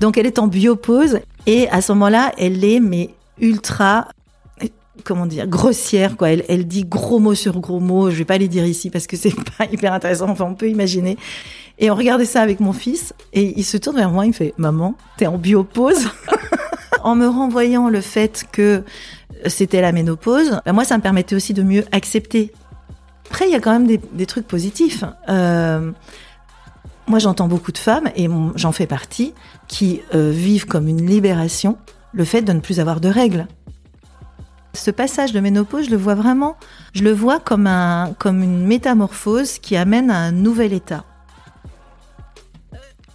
Donc elle est en biopause et à ce moment-là, elle est mais ultra comment dire grossière quoi. Elle, elle dit gros mots sur gros mots. Je vais pas les dire ici parce que c'est pas hyper intéressant. Enfin, on peut imaginer. Et on regardait ça avec mon fils et il se tourne vers moi, il me fait Maman, t'es en biopause En me renvoyant le fait que c'était la ménopause, ben moi ça me permettait aussi de mieux accepter. Après, il y a quand même des, des trucs positifs. Euh, moi j'entends beaucoup de femmes, et j'en fais partie, qui euh, vivent comme une libération le fait de ne plus avoir de règles. Ce passage de ménopause, je le vois vraiment, je le vois comme, un, comme une métamorphose qui amène à un nouvel état.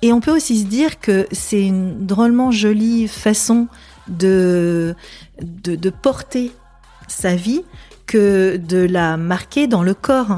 Et on peut aussi se dire que c'est une drôlement jolie façon de, de, de porter sa vie que de la marquer dans le corps.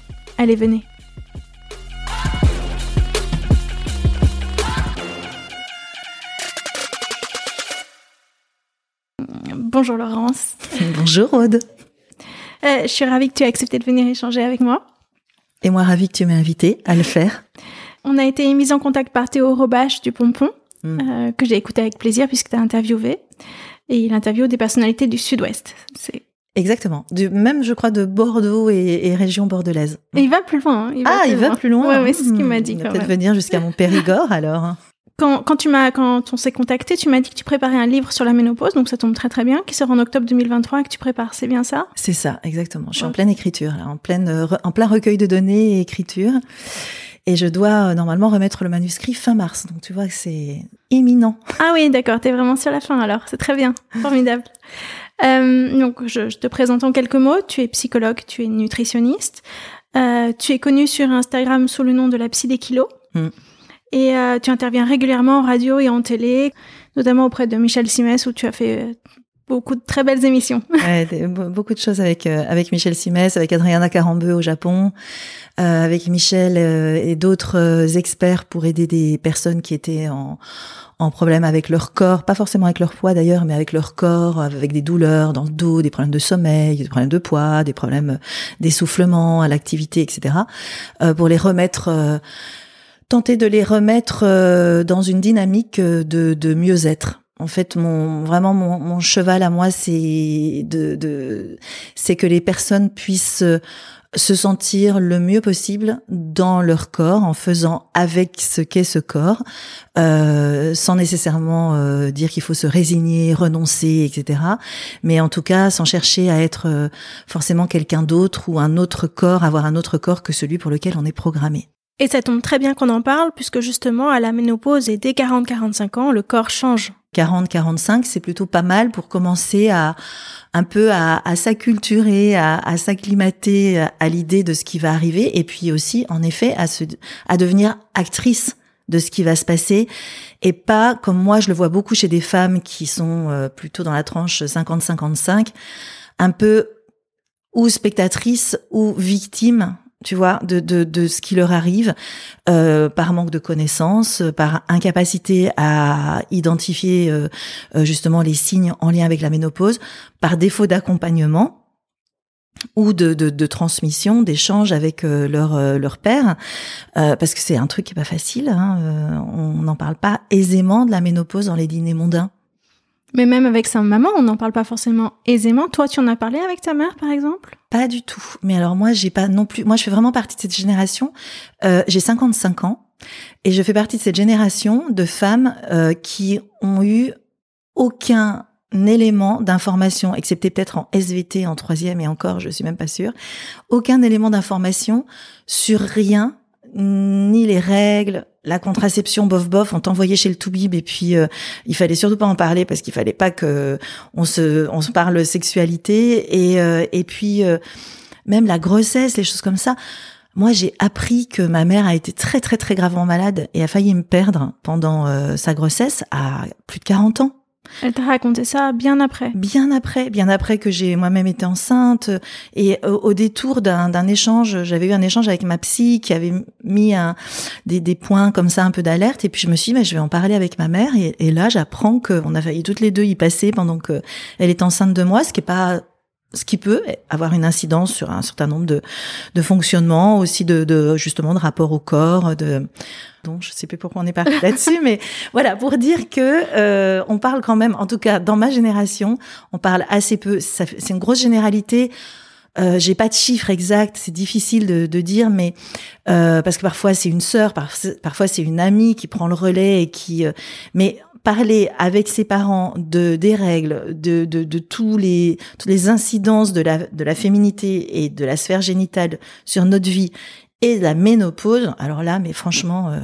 Allez, venez. Bonjour Laurence. Bonjour Aude. Euh, je suis ravie que tu aies accepté de venir échanger avec moi. Et moi ravie que tu m'aies invité à le faire. On a été mis en contact par Théo Robache du Pompon, mm. euh, que j'ai écouté avec plaisir puisque tu as interviewé. Et il interviewe des personnalités du Sud-Ouest. C'est Exactement. Du, même, je crois, de Bordeaux et, région bordelaise. Et il va plus loin. Hein. Il va ah, il va plus loin. Ouais, c'est ce qu'il m'a dit. Il va peut-être venir jusqu'à mon Périgord, alors. Quand, quand, tu m'as, quand on s'est contacté, tu m'as dit que tu préparais un livre sur la ménopause, donc ça tombe très très bien, qui sort en octobre 2023 et que tu prépares. C'est bien ça? C'est ça, exactement. Je suis en pleine écriture, là, en pleine, en plein recueil de données et écriture. Et je dois euh, normalement remettre le manuscrit fin mars. Donc tu vois que c'est imminent. Ah oui, d'accord. T'es vraiment sur la fin alors. C'est très bien. Formidable. Euh, donc, je, je, te présente en quelques mots. Tu es psychologue, tu es nutritionniste. Euh, tu es connue sur Instagram sous le nom de la Psy des kilos. Mm. Et euh, tu interviens régulièrement en radio et en télé, notamment auprès de Michel Simès, où tu as fait euh, beaucoup de très belles émissions. Beaucoup de choses avec euh, avec Michel Simès, avec Adriana Carambeu au Japon, euh, avec Michel et d'autres experts pour aider des personnes qui étaient en en problème avec leur corps, pas forcément avec leur poids d'ailleurs, mais avec leur corps, avec des douleurs dans le dos, des problèmes de sommeil, des problèmes de poids, des problèmes d'essoufflement à l'activité, etc. Euh, pour les remettre, euh, tenter de les remettre euh, dans une dynamique de, de mieux-être. En fait, mon vraiment mon, mon cheval à moi, c'est de, de c'est que les personnes puissent se sentir le mieux possible dans leur corps en faisant avec ce qu'est ce corps, euh, sans nécessairement euh, dire qu'il faut se résigner, renoncer, etc. Mais en tout cas, sans chercher à être euh, forcément quelqu'un d'autre ou un autre corps, avoir un autre corps que celui pour lequel on est programmé. Et ça tombe très bien qu'on en parle, puisque justement, à la ménopause et dès 40-45 ans, le corps change. 40-45, c'est plutôt pas mal pour commencer à un peu à, s'acculturer, à, s'acclimater à l'idée de ce qui va arriver, et puis aussi, en effet, à, se, à devenir actrice de ce qui va se passer, et pas comme moi, je le vois beaucoup chez des femmes qui sont euh, plutôt dans la tranche 50-55, un peu ou spectatrice ou victime tu vois, de, de, de ce qui leur arrive euh, par manque de connaissances, par incapacité à identifier euh, euh, justement les signes en lien avec la ménopause, par défaut d'accompagnement ou de, de, de transmission, d'échange avec euh, leur, leur père, parce que c'est un truc qui est pas facile. Hein, on n'en parle pas aisément de la ménopause dans les dîners mondains. Mais même avec sa maman, on n'en parle pas forcément aisément. Toi, tu en as parlé avec ta mère, par exemple? Pas du tout. Mais alors moi, j'ai pas non plus. Moi, je fais vraiment partie de cette génération. Euh, j'ai 55 ans et je fais partie de cette génération de femmes euh, qui ont eu aucun élément d'information, excepté peut-être en SVT en troisième et encore, je suis même pas sûre, aucun élément d'information sur rien ni les règles, la contraception bof bof, on t'envoyait chez le toubib et puis euh, il fallait surtout pas en parler parce qu'il fallait pas que on se on se parle sexualité et euh, et puis euh, même la grossesse, les choses comme ça. Moi, j'ai appris que ma mère a été très très très gravement malade et a failli me perdre pendant sa grossesse à plus de 40 ans. Elle t'a raconté ça bien après. Bien après, bien après que j'ai moi-même été enceinte. Et au, détour d'un échange, j'avais eu un échange avec ma psy qui avait mis des, points comme ça un peu d'alerte. Et puis je me suis dit, mais je vais en parler avec ma mère. Et, là, j'apprends qu'on a failli toutes les deux y passer pendant que elle est enceinte de moi, ce qui est pas ce qui peut avoir une incidence sur un certain nombre de, de fonctionnements, aussi de, de justement de rapport au corps, de donc je sais plus pourquoi on est parti là-dessus, mais voilà pour dire que euh, on parle quand même, en tout cas dans ma génération, on parle assez peu. C'est une grosse généralité. Euh, j'ai pas de chiffres exacts, c'est difficile de, de, dire, mais euh, parce que parfois c'est une sœur, parfois c'est une amie qui prend le relais et qui. Euh, mais parler avec ses parents de des règles, de, de, de tous les toutes les incidences de la de la féminité et de la sphère génitale sur notre vie et de la ménopause. Alors là, mais franchement, euh,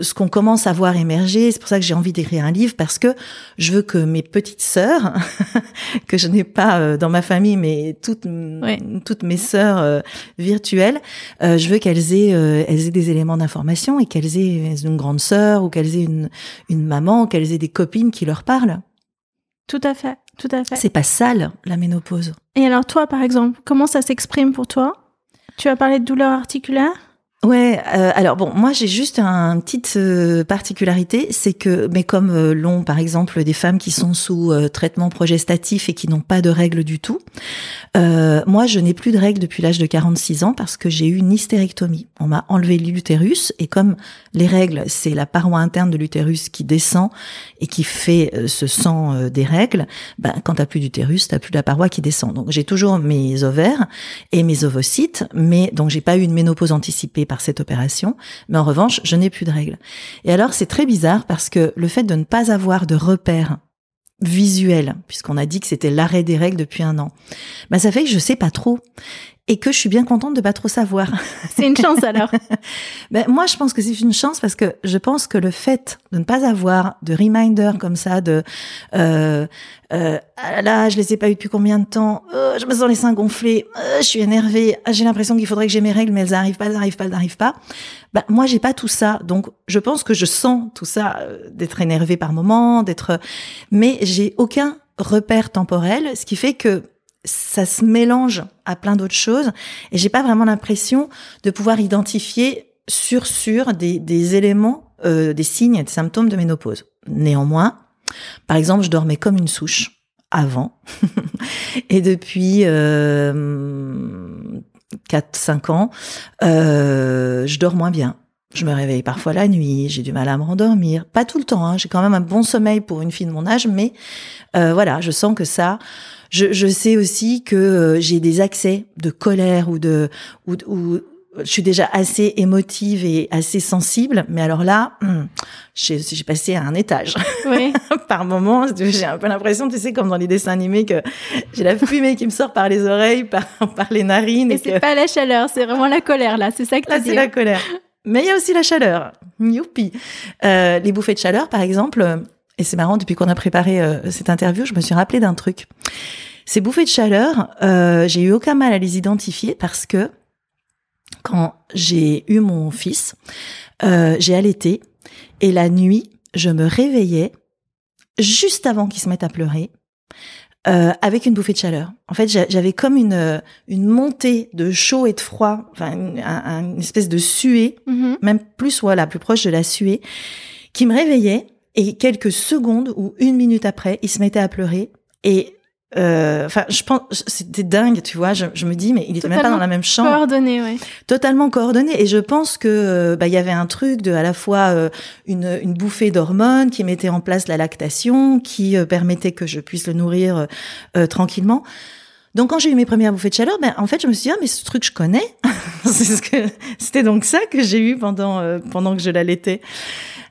ce qu'on commence à voir émerger, c'est pour ça que j'ai envie d'écrire un livre parce que je veux que mes petites sœurs, que je n'ai pas euh, dans ma famille, mais toutes toutes mes sœurs euh, virtuelles, je veux qu'elles aient elles aient des éléments d'information et qu'elles aient une grande sœur ou qu'elles aient une une maman, qu'elles aient des copines qui leur parlent. Tout à fait, tout à fait. C'est pas sale la ménopause. Et alors toi, par exemple, comment ça s'exprime pour toi? Tu as parlé de douleur articulaire Ouais, euh, alors bon, moi j'ai juste une petite euh, particularité, c'est que, mais comme euh, l'ont par exemple des femmes qui sont sous traitement progestatif et qui n'ont pas de règles du tout, moi je n'ai plus de règles depuis l'âge de 46 ans parce que j'ai eu une hystérectomie. On m'a enlevé l'utérus et comme les règles, c'est la paroi interne de l'utérus qui descend et qui fait ce sang des règles, ben, quand t'as plus d'utérus, t'as plus la paroi qui descend. Donc j'ai toujours mes ovaires et mes ovocytes, mais donc j'ai pas eu une ménopause anticipée cette opération, mais en revanche, je n'ai plus de règles. Et alors, c'est très bizarre parce que le fait de ne pas avoir de repères visuels, puisqu'on a dit que c'était l'arrêt des règles depuis un an, bah ça fait que je sais pas trop et que je suis bien contente de pas trop savoir. C'est une chance alors. ben, moi, je pense que c'est une chance parce que je pense que le fait de ne pas avoir de reminder comme ça, de euh, euh, ah là, je les ai pas eu depuis combien de temps, euh, je me sens les seins gonflés, euh, je suis énervée, ah, j'ai l'impression qu'il faudrait que j'ai mes règles, mais elles n'arrivent pas, elles n'arrivent pas, elles n'arrivent pas. Ben, moi, j'ai pas tout ça, donc je pense que je sens tout ça, euh, d'être énervée par moment, d'être, mais j'ai aucun repère temporel, ce qui fait que ça se mélange à plein d'autres choses et j'ai pas vraiment l'impression de pouvoir identifier sur sur des, des éléments, euh, des signes et des symptômes de ménopause. Néanmoins, par exemple, je dormais comme une souche avant et depuis euh, 4-5 ans, euh, je dors moins bien Je me réveille parfois la nuit, j'ai du mal à me rendormir. Pas tout le temps, hein. j'ai quand même un bon sommeil pour une fille de mon âge, mais euh, voilà, je sens que ça. Je, je sais aussi que euh, j'ai des accès de colère ou de ou, ou je suis déjà assez émotive et assez sensible, mais alors là, hum, j'ai j'ai passé à un étage. Oui. par moment, j'ai un peu l'impression, tu sais, comme dans les dessins animés, que j'ai la fumée qui me sort par les oreilles, par, par les narines. Et Et, c'est que pas la chaleur, c'est vraiment la colère là, c'est ça que là, tu c'est dis. la colère. Mais il y a aussi la chaleur. Youpi. Euh, les bouffées de chaleur, par exemple, et c'est marrant, depuis qu'on a préparé euh, cette interview, je me suis rappelé d'un truc. Ces bouffées de chaleur, euh, j'ai eu aucun mal à les identifier parce que quand j'ai eu mon fils, euh, j'ai allaité et la nuit, je me réveillais juste avant qu'il se mette à pleurer euh, avec une bouffée de chaleur. En fait, j'a- j'avais comme une une montée de chaud et de froid, enfin une, un- un- une espèce de suée, Mhm. même plus voilà, plus proche de la suée, qui me réveillait et quelques secondes ou une minute après, il se mettait à pleurer et euh, enfin, je pense, c'était dingue, tu vois. Je, je me dis, mais il était même pas dans la même chambre. Coordonné, ouais. totalement coordonné. Et je pense que euh, bah il y avait un truc de à la fois euh, une, une bouffée d'hormones qui mettait en place la lactation qui euh, permettait que je puisse le nourrir euh, euh, tranquillement. Donc quand j'ai eu mes premières bouffées de chaleur ben en fait je me suis dit ah mais ce truc je connais. C'est ce que c'était donc ça que j'ai eu pendant euh, pendant que je l'allaitais.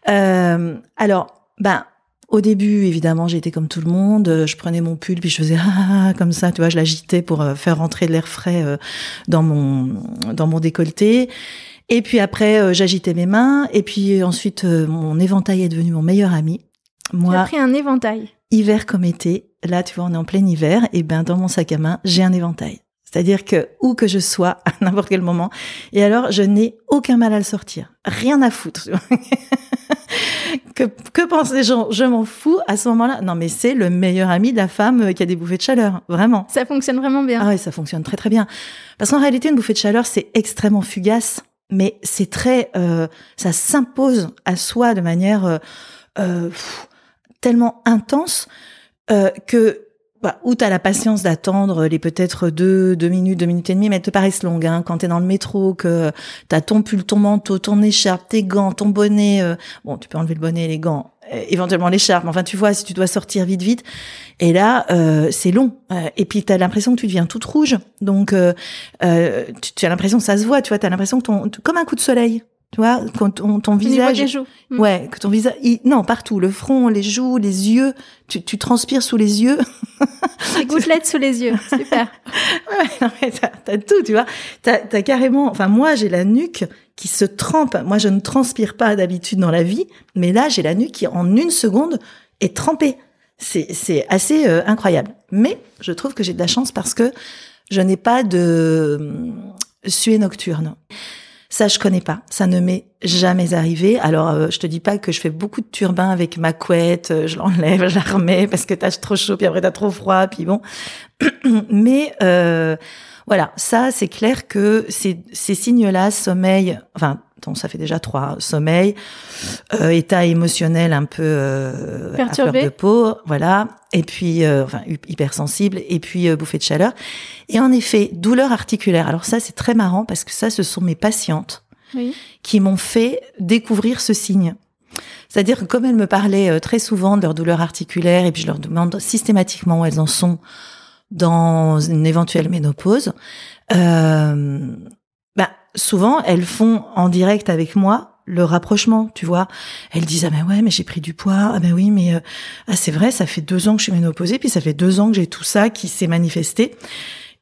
Euh, alors ben au début, évidemment, j'étais comme tout le monde. Euh, Je prenais mon pull, puis je faisais ah, ah, comme ça, tu vois, je l'agitais pour euh, faire rentrer de l'air frais euh, dans mon dans mon décolleté. Et puis après, j'agitais mes mains. Et puis ensuite, mon éventail est devenu mon meilleur ami. Tu as Moi, pris un éventail. hiver comme été, là, tu vois, on est en plein hiver. Et ben, dans mon sac à main, j'ai un éventail. C'est-à-dire que où que je sois, à n'importe quel moment, et alors je n'ai aucun mal à le sortir, rien à foutre. que, que pensent les gens? Je m'en fous à ce moment-là. Non, mais c'est le meilleur ami de la femme euh, qui a des bouffées de chaleur, vraiment. Ça fonctionne vraiment bien. Ah ouais, ça fonctionne très très bien. Parce qu'en réalité, une bouffée de chaleur, c'est extrêmement fugace, mais c'est très, euh, ça s'impose à soi de manière euh, euh, pff, tellement intense euh, que bah, ou t'as la patience d'attendre les peut-être deux, deux minutes, deux minutes et demie, mais elles te paraissent longues. Hein, quand t'es dans le métro, que t'as ton pull, ton manteau, ton écharpe, tes gants, ton bonnet. euh, bon, tu peux enlever le bonnet et les gants, euh, éventuellement l'écharpe. Enfin, tu vois, si tu dois sortir vite, vite. Et là, euh, c'est long. Euh, et puis, t'as l'impression que tu deviens toute rouge. Donc, euh, tu, tu as l'impression ça se voit. Tu vois, t'as l'impression que ton, comme un coup de soleil. Tu vois, quand ton, visage. des joues. Mm. Ouais, que ton visage, il- non, partout, le front, les joues, les yeux, tu, tu transpires sous les yeux. Des gouttelettes sous les yeux. Super. Ouais, non, mais t'as, tout, tu vois. T'as, t'as carrément, enfin, moi, j'ai la nuque qui se trempe. Moi, je ne transpire pas d'habitude dans la vie, mais là, j'ai la nuque qui, en une seconde, est trempée. C'est, c'est assez euh, incroyable. Mais je trouve que j'ai de la chance parce que je n'ai pas de hum, suée nocturne. Ça, je connais pas. Ça ne m'est jamais arrivé. Alors, euh, je te dis pas que je fais beaucoup de turbins avec ma couette. euh, Je l'enlève, je la remets parce que t'as trop chaud, puis après t'as trop froid, puis bon. Mais euh, voilà, ça, c'est clair que ces, ces signes-là, sommeil, enfin, attends, ça fait déjà trois, sommeil, euh, état émotionnel un peu euh, à Perturbé. fleur de peau, voilà, et puis, euh, enfin, hy- hypersensible, et puis euh, bouffée de chaleur. Et en effet, douleur articulaire. Alors ça, c'est très marrant parce que ça, ce sont mes patientes Oui. qui m'ont fait découvrir ce signe. C'est-à-dire que comme elles me parlaient très souvent de leur douleur articulaire et puis je leur demande systématiquement où elles en sont dans une éventuelle ménopause, euh, souvent elles font en direct avec moi le rapprochement, tu vois. Elles disent ah ben ouais mais j'ai pris du poids, ah ben oui mais euh, ah c'est vrai ça fait deux ans que je suis ménopausée puis ça fait deux ans que j'ai tout ça qui s'est manifesté.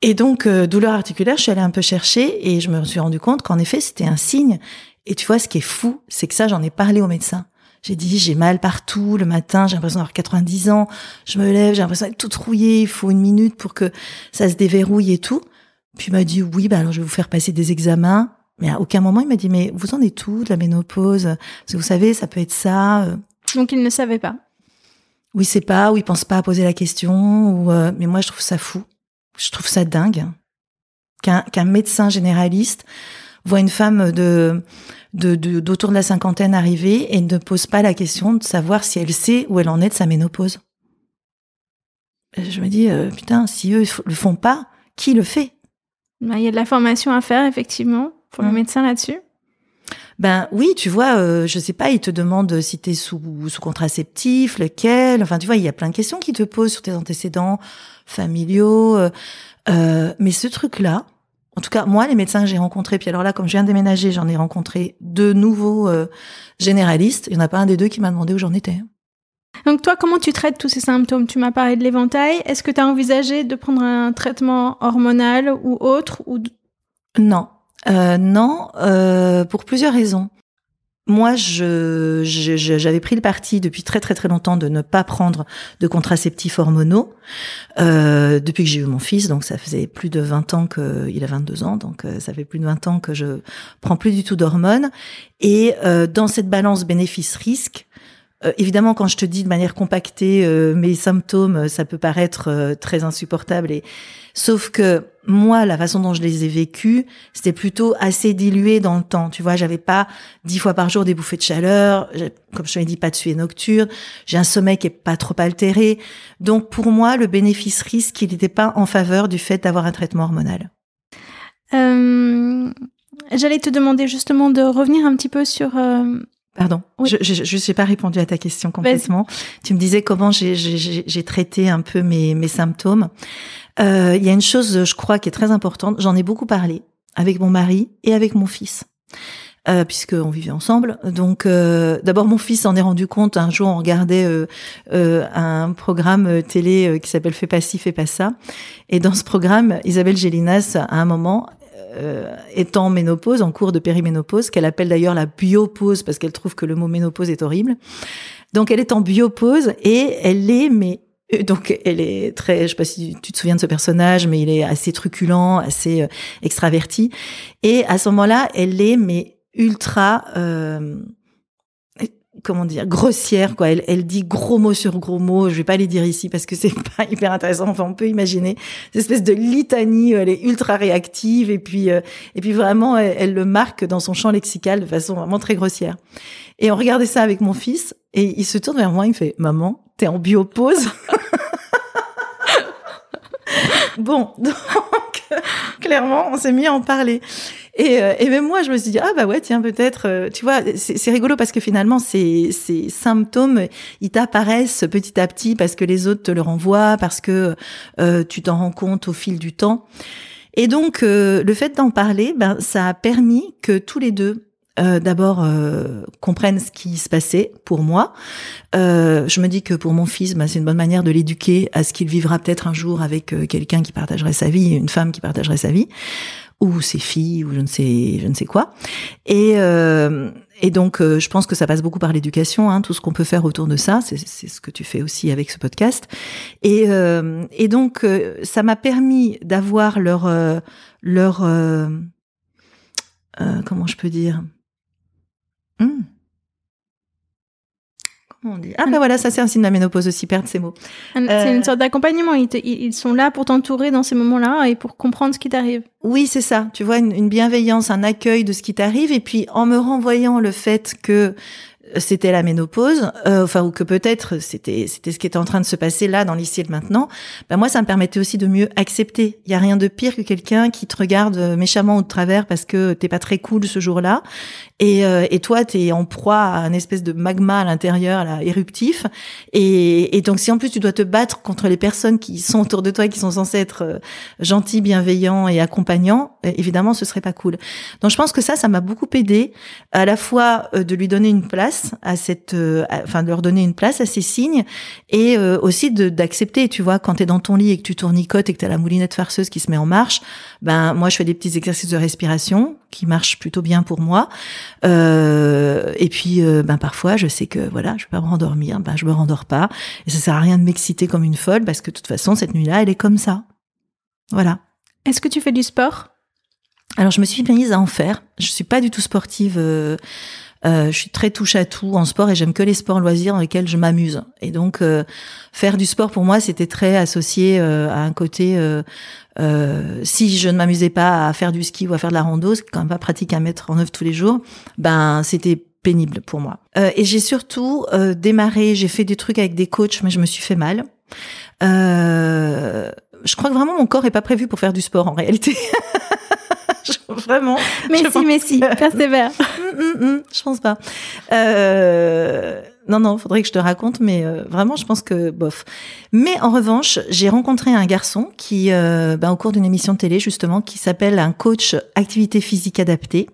Et donc euh, douleur articulaire, je suis allée un peu chercher et je me suis rendu compte qu'en effet c'était un signe. Et tu vois ce qui est fou, c'est que ça j'en ai parlé au médecin. J'ai dit j'ai mal partout le matin, j'ai l'impression d'avoir 90 ans, je me lève, j'ai l'impression d'être toute rouillée, il faut une minute pour que ça se déverrouille et tout. Puis il m'a dit oui, bah alors je vais vous faire passer des examens. Mais à aucun moment il m'a dit mais vous en êtes où de la ménopause? Parce que vous savez ça peut être ça. euh, Donc il ne savait pas. oui, c'est pas, ou ils pensent pas à poser la question, ou euh, mais moi je trouve ça fou. Je trouve ça dingue qu'un qu'un médecin généraliste voit une femme de de de- d'autour de la cinquantaine arriver et ne pose pas la question de savoir si elle sait où elle en est de sa ménopause. Je me dis euh, putain, si eux le font pas, qui le fait? Bah, Il y a de la formation à faire, effectivement, pour le Mm. médecin là-dessus. Ben oui, tu vois, euh, je sais pas, il te demande si tu es sous, sous contraceptif, lequel. Enfin, tu vois, il y a plein de questions qui te posent sur tes antécédents familiaux. Euh, euh, mais ce truc-là, en tout cas, moi, les médecins que j'ai rencontrés, puis alors là, comme je viens de déménager, j'en ai rencontré deux nouveaux euh, généralistes. Il n'y en a pas un des deux qui m'a demandé où j'en étais. Donc toi, comment tu traites tous ces symptômes? Tu m'as parlé de l'éventail. Est-ce que tu as envisagé de prendre un traitement hormonal ou autre ou... Non, euh, non, euh, pour plusieurs raisons. Moi, j'avais pris le parti depuis très très très longtemps de ne pas prendre de contraceptifs hormonaux euh, depuis que j'ai eu mon fils. Donc ça faisait plus de 20 ans que il a 22 ans, donc euh, ça fait plus de 20 ans que je prends plus du tout d'hormones. Et euh, dans cette balance bénéfice-risque, euh, évidemment, quand je te dis de manière compactée euh, mes symptômes, euh, ça peut paraître très insupportable. Et sauf que moi, la façon dont je les ai vécus, c'était plutôt assez dilué dans le temps. Tu vois, j'avais pas dix fois par jour des bouffées de chaleur, comme je te l'ai dit, pas de suée nocturne. J'ai un sommeil qui est pas trop altéré. Donc pour moi, le bénéfice-risque, il n'était pas en faveur du fait d'avoir un traitement hormonal. Euh, J'allais te demander justement de revenir un petit peu sur Pardon, je n'ai pas répondu à ta question complètement. Tu me disais comment j'ai traité un peu mes, mes symptômes. Euh, il y a une chose, je crois, qui est très importante. J'en ai beaucoup parlé avec mon mari et avec mon fils. Euh, puisqu'on vivait ensemble. Donc, euh, d'abord, mon fils s'en est rendu compte. Un jour, on regardait euh, euh un programme télé euh, qui s'appelle Fais pas ci, fais pas ça. Et dans ce programme, Isabelle Gélinas, à un moment, euh, étant ménopause, en cours de périménopause, qu'elle appelle d'ailleurs la biopause parce qu'elle trouve que le mot ménopause est horrible. Donc elle est en biopause et elle est mais euh, donc elle est très, je sais pas si tu te souviens de ce personnage, mais il est assez truculent, assez euh, extraverti. Et à ce moment-là, elle est mais ultra euh, comment dire grossière quoi. Elle, elle dit gros mots sur gros mots je vais pas les dire ici parce que c'est pas hyper intéressant. Enfin on peut imaginer. Cette espèce de litanie elle est ultra réactive et puis euh, et puis vraiment elle, le marque dans son champ lexical de façon vraiment très grossière. Et on regardait ça avec mon fils et il se tourne vers moi il me fait maman t'es en biopause! Bon donc clairement on s'est mis à en parler et, euh, et, même moi, je me suis dit, ah bah ouais, tiens, peut-être, euh, tu vois, c'est rigolo parce que finalement, ces, ces symptômes, ils t'apparaissent petit à petit parce que les autres te le renvoient, parce que euh, tu t'en rends compte au fil du temps. Et donc, le fait d'en parler, ben, ça a permis que tous les deux, euh, d'abord euh, comprennent ce qui se passait pour moi. Euh, je me dis que pour mon fils, ben, c'est une bonne manière de l'éduquer à ce qu'il vivra peut-être un jour avec quelqu'un qui partagerait sa vie, une femme qui partagerait sa vie ou ses filles ou je ne sais je ne sais quoi. Et euh, et donc euh, je pense que ça passe beaucoup par l'éducation hein, tout ce qu'on peut faire autour de ça. C'est ce que tu fais aussi avec ce podcast. Et euh, et donc euh, ça m'a permis d'avoir leur euh, leur comment je peux dire? Ah ben voilà, ça c'est un signe de la ménopause aussi, perdre ces mots. C'est une euh, sorte d'accompagnement. Ils, ils, sont là pour t'entourer dans ces moments-là et pour comprendre ce qui t'arrive. Oui, c'est ça. Tu vois, une, une, bienveillance, un accueil de ce qui t'arrive. Et puis en me renvoyant le fait que c'était la ménopause, euh, enfin ou que peut-être c'était c'était ce qui était en train de se passer là dans l'ici et maintenant. Ben moi, ça me permettait aussi de mieux accepter. Il y a rien de pire que quelqu'un qui te regarde méchamment au travers parce que t'es pas très cool ce jour-là, et, euh, et toi t'es en proie à un espèce de magma à l'intérieur, là, éruptif. Et, et donc si en plus tu dois te battre contre les personnes qui sont autour de toi et qui sont censées être euh, gentils, bienveillants et accompagnants, euh, évidemment ce serait pas cool. Donc je pense que ça, ça m'a beaucoup aidé à la fois de lui donner une place à cette, euh, enfin de leur donner une place à ces signes et euh, aussi d'accepter, tu vois, quand tu es dans ton lit et que tu tournicotes et que tu as la moulinette farceuse qui se met en marche, ben moi je fais des petits exercices de respiration qui marchent plutôt bien pour moi. Euh, et puis ben parfois je sais que voilà, je vais pas me rendormir, ben je me rendors pas et ça sert à rien de m'exciter comme une folle parce que de toute façon cette nuit-là, elle est comme ça. Voilà. Est-ce que tu fais du sport? Alors je me suis mise à en faire. Je suis pas du tout sportive. Euh, euh, je suis très touche à tout en sport et j'aime que les sports loisirs dans lesquels je m'amuse. Et donc euh, faire du sport pour moi c'était très associé euh, à un côté. si je ne m'amusais pas à faire du ski ou à faire de la rando, c'est quand même pas pratique à mettre en œuvre tous les jours. Ben c'était pénible pour moi. et j'ai surtout démarré, j'ai fait des trucs avec des coachs, mais je me suis fait mal. je crois que vraiment mon corps est pas prévu pour faire du sport en réalité. vraiment. Mais si, mais si, persévère. Hum, hum, hum, je pense pas. Euh, non, non, faudrait que je te raconte, mais euh, vraiment, je pense que bof. Mais en revanche, j'ai rencontré un garçon qui, euh, ben, au cours d'une émission de télé justement, qui s'appelle un coach activité physique adaptée.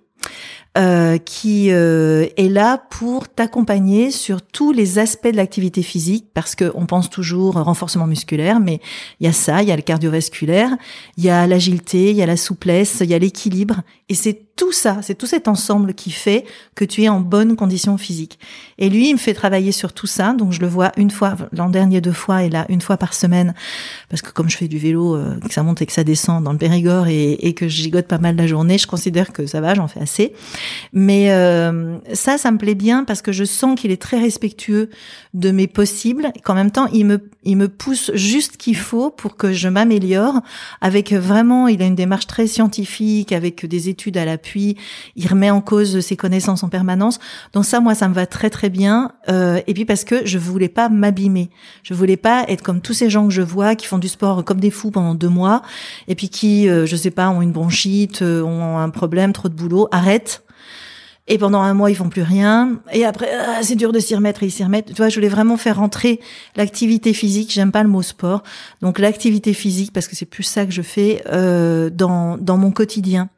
Euh, qui euh, est là pour t'accompagner sur tous les aspects de l'activité physique, parce que on pense toujours renforcement musculaire, mais il y a ça, il y a le cardiovasculaire, il y a l'agilité, il y a la souplesse, il y a l'équilibre, et c'est tout ça, c'est tout cet ensemble qui fait que tu es en bonne condition physique. Et lui, il me fait travailler sur tout ça, donc je le vois une fois, l'an dernier deux fois, et là une fois par semaine, parce que comme je fais du vélo, euh, que ça monte et que ça descend dans le Périgord et, et que je gigote pas mal la journée, je considère que ça va, j'en fais assez. Mais euh, ça, ça me plaît bien parce que je sens qu'il est très respectueux de mes possibles, qu'en même temps, il me, il me pousse juste qu'il faut pour que je m'améliore. Avec vraiment, il a une démarche très scientifique, avec des études à l'appui. Il remet en cause ses connaissances en permanence. Donc ça, moi, ça me va très très bien. Euh, et puis parce que je voulais pas m'abîmer. Je voulais pas être comme tous ces gens que je vois qui font du sport comme des fous pendant deux mois et puis qui, euh, je sais pas, ont une bronchite, euh, ont un problème, trop de boulot. Arrête et pendant un mois, ils font plus rien. Et après, ah, c'est dur de s'y remettre et ils s'y remettent. Tu vois, je voulais vraiment faire rentrer l'activité physique. J'aime pas le mot sport. Donc l'activité physique, parce que c'est plus ça que je fais euh, dans dans mon quotidien.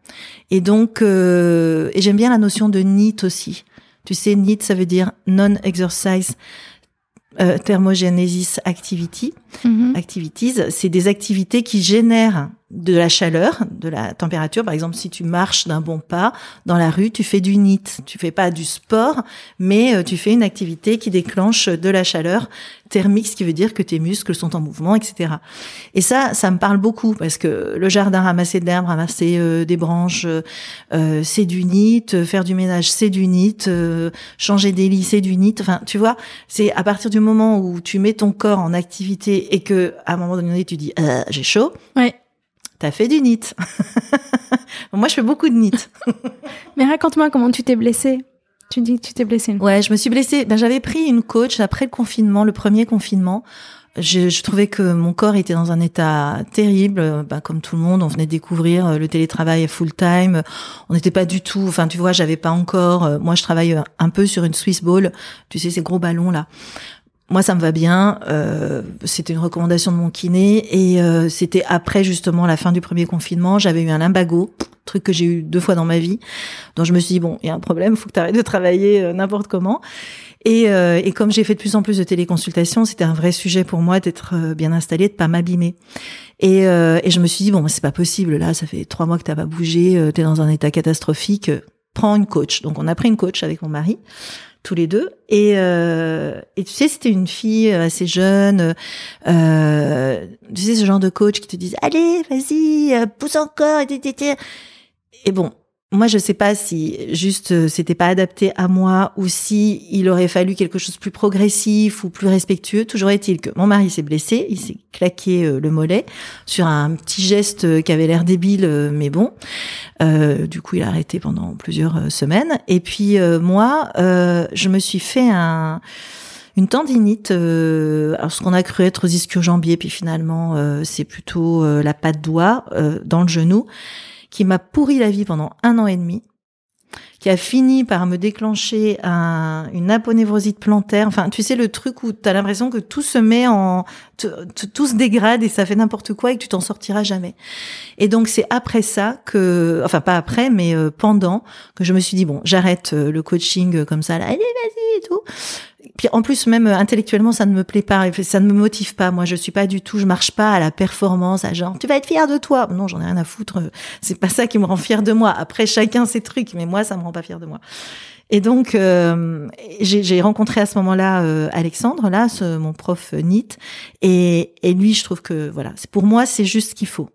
Et donc, euh, et j'aime bien la notion de NEAT aussi. Tu sais, NEAT, ça veut dire non-exercise euh, thermogenesis activity. Mhm. Activities, c'est des activités qui génèrent de la chaleur, de la température. Par exemple, si tu marches d'un bon pas dans la rue, tu fais du NIT. Tu fais pas du sport, mais euh, tu fais une activité qui déclenche de la chaleur thermique, ce qui veut dire que tes muscles sont en mouvement, etc. Et ça, ça me parle beaucoup parce que le jardin, ramasser de l'herbe, ramasser euh, des branches, euh, c'est du NIT. Faire du ménage, c'est du NIT. changer des lits, c'est du NIT. Enfin, tu vois, c'est à partir du moment où tu mets ton corps en activité et que à un moment donné tu dis j'ai chaud. T'as fait du NIT. Moi, je fais beaucoup de NIT. Mais raconte-moi comment tu t'es blessée. Tu dis que tu t'es blessée. Ouais, je me suis blessée. Ben, j'avais pris une coach après le confinement, le premier confinement. Je, je, trouvais que mon corps était dans un état terrible, ben, comme tout le monde. On venait de découvrir le télétravail full time. On n'était pas du tout. Enfin, tu vois, j'avais pas encore. Moi, je travaille un peu sur une Swiss Ball. Tu sais, ces gros ballons là moi, ça me va bien. Euh, c'était une recommandation de mon kiné et euh, c'était après justement la fin du premier confinement. J'avais eu un limbago, truc que j'ai eu deux fois dans ma vie. Donc je me suis dit bon, il y a un problème, faut que tu arrêtes de travailler euh, n'importe comment. Et, euh, et comme j'ai fait de plus en plus de téléconsultations, c'était un vrai sujet pour moi d'être euh, bien installée, de pas m'abîmer. Et, et je me suis dit bon, c'est pas possible. Là, ça fait trois mois que t'as pas bougé, t'es dans un état catastrophique. Prends une coach. Donc on a pris une coach avec mon mari tous les deux. Et, euh, tu sais, c'était une fille assez jeune. Euh, tu sais, ce genre de coach qui te disent, allez, vas-y, euh, pousse encore. Et bon, moi, je sais pas si juste euh, c'était pas adapté à moi ou si il aurait fallu quelque chose de plus progressif ou plus respectueux. Toujours est-il que mon mari s'est blessé, il s'est claqué euh, le mollet sur un petit geste euh, qui avait l'air débile, mais bon. Euh, du coup, il a arrêté pendant plusieurs semaines. Et puis moi, euh, je me suis fait un une tendinite, euh, alors ce qu'on a cru être aux ischio-jambiers, puis finalement c'est plutôt la patte doigt dans le genou qui m'a pourri la vie pendant un an et demi, qui a fini par me déclencher un, une aponevrosite plantaire. Enfin, tu sais, le truc où tu as l'impression que tout se met en... Tout se dégrade et ça fait n'importe quoi et que tu t'en sortiras jamais. Et donc, c'est après ça que... Enfin, pas après, mais euh, pendant, que je me suis dit, bon, j'arrête euh, le coaching euh, comme ça, là, allez, vas-y et tout. Puis en plus, même euh, intellectuellement, ça ne me plaît pas, ça ne me motive pas. Moi, je suis pas du tout, je marche pas à la performance, à genre, tu vas être fier de toi. Non, j'en ai rien à foutre. C'est pas ça qui me rend fier de moi. Après, chacun ses trucs, mais moi, ça me rend pas fier de moi. Et donc, euh, j'ai rencontré à ce moment-là euh, Alexandre, là, ce, mon prof NIT, et, et lui, je trouve que voilà, pour moi, c'est juste ce qu'il faut.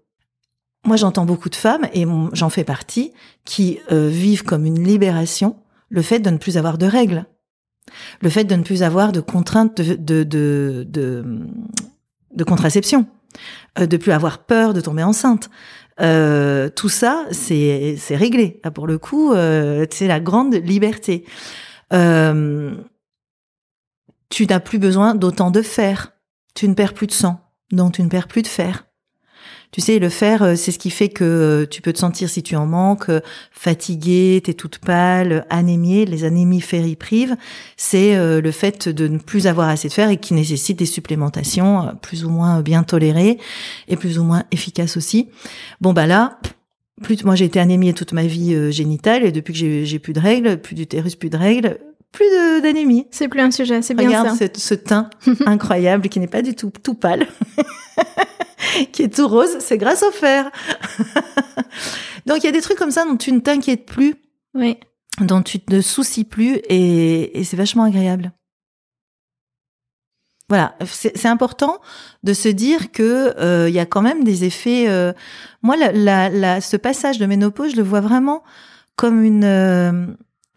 Moi, j'entends beaucoup de femmes, et j'en fais partie, qui vivent comme une libération le fait de ne plus avoir de règles. Le fait de ne plus avoir de contraintes de, de, de, de, contraception, euh, de plus avoir peur de tomber enceinte. Euh, tout ça, c'est réglé. pour le coup, euh, c'est la grande liberté. Tu n'as plus besoin d'autant de fer. Tu ne perds plus de sang, donc tu ne perds plus de fer. Tu sais, le fer, c'est ce qui fait que tu peux te sentir si tu en manques, fatigué, t'es toute pâle, anémiée. Les anémies fériprives, c'est le fait de ne plus avoir assez de fer et qui nécessite des supplémentations plus ou moins bien tolérées et plus ou moins efficaces aussi. Bon bah là, plus moi j'ai été anémiée toute ma vie génitale et depuis que j'ai plus de règles, plus d'utérus, plus de règles, plus d'anémie. C'est plus un sujet, c'est bien Regarde ce, ce teint incroyable qui n'est pas du tout tout pâle, qui est tout rose, c'est grâce au fer. Donc il y a des trucs comme ça dont tu ne t'inquiètes plus, oui. dont tu te soucies plus, et, et c'est vachement agréable. Voilà, c'est important de se dire que euh, il y a quand même des effets. Euh, moi, la, la, la, ce passage de ménopause, je le vois vraiment comme une euh,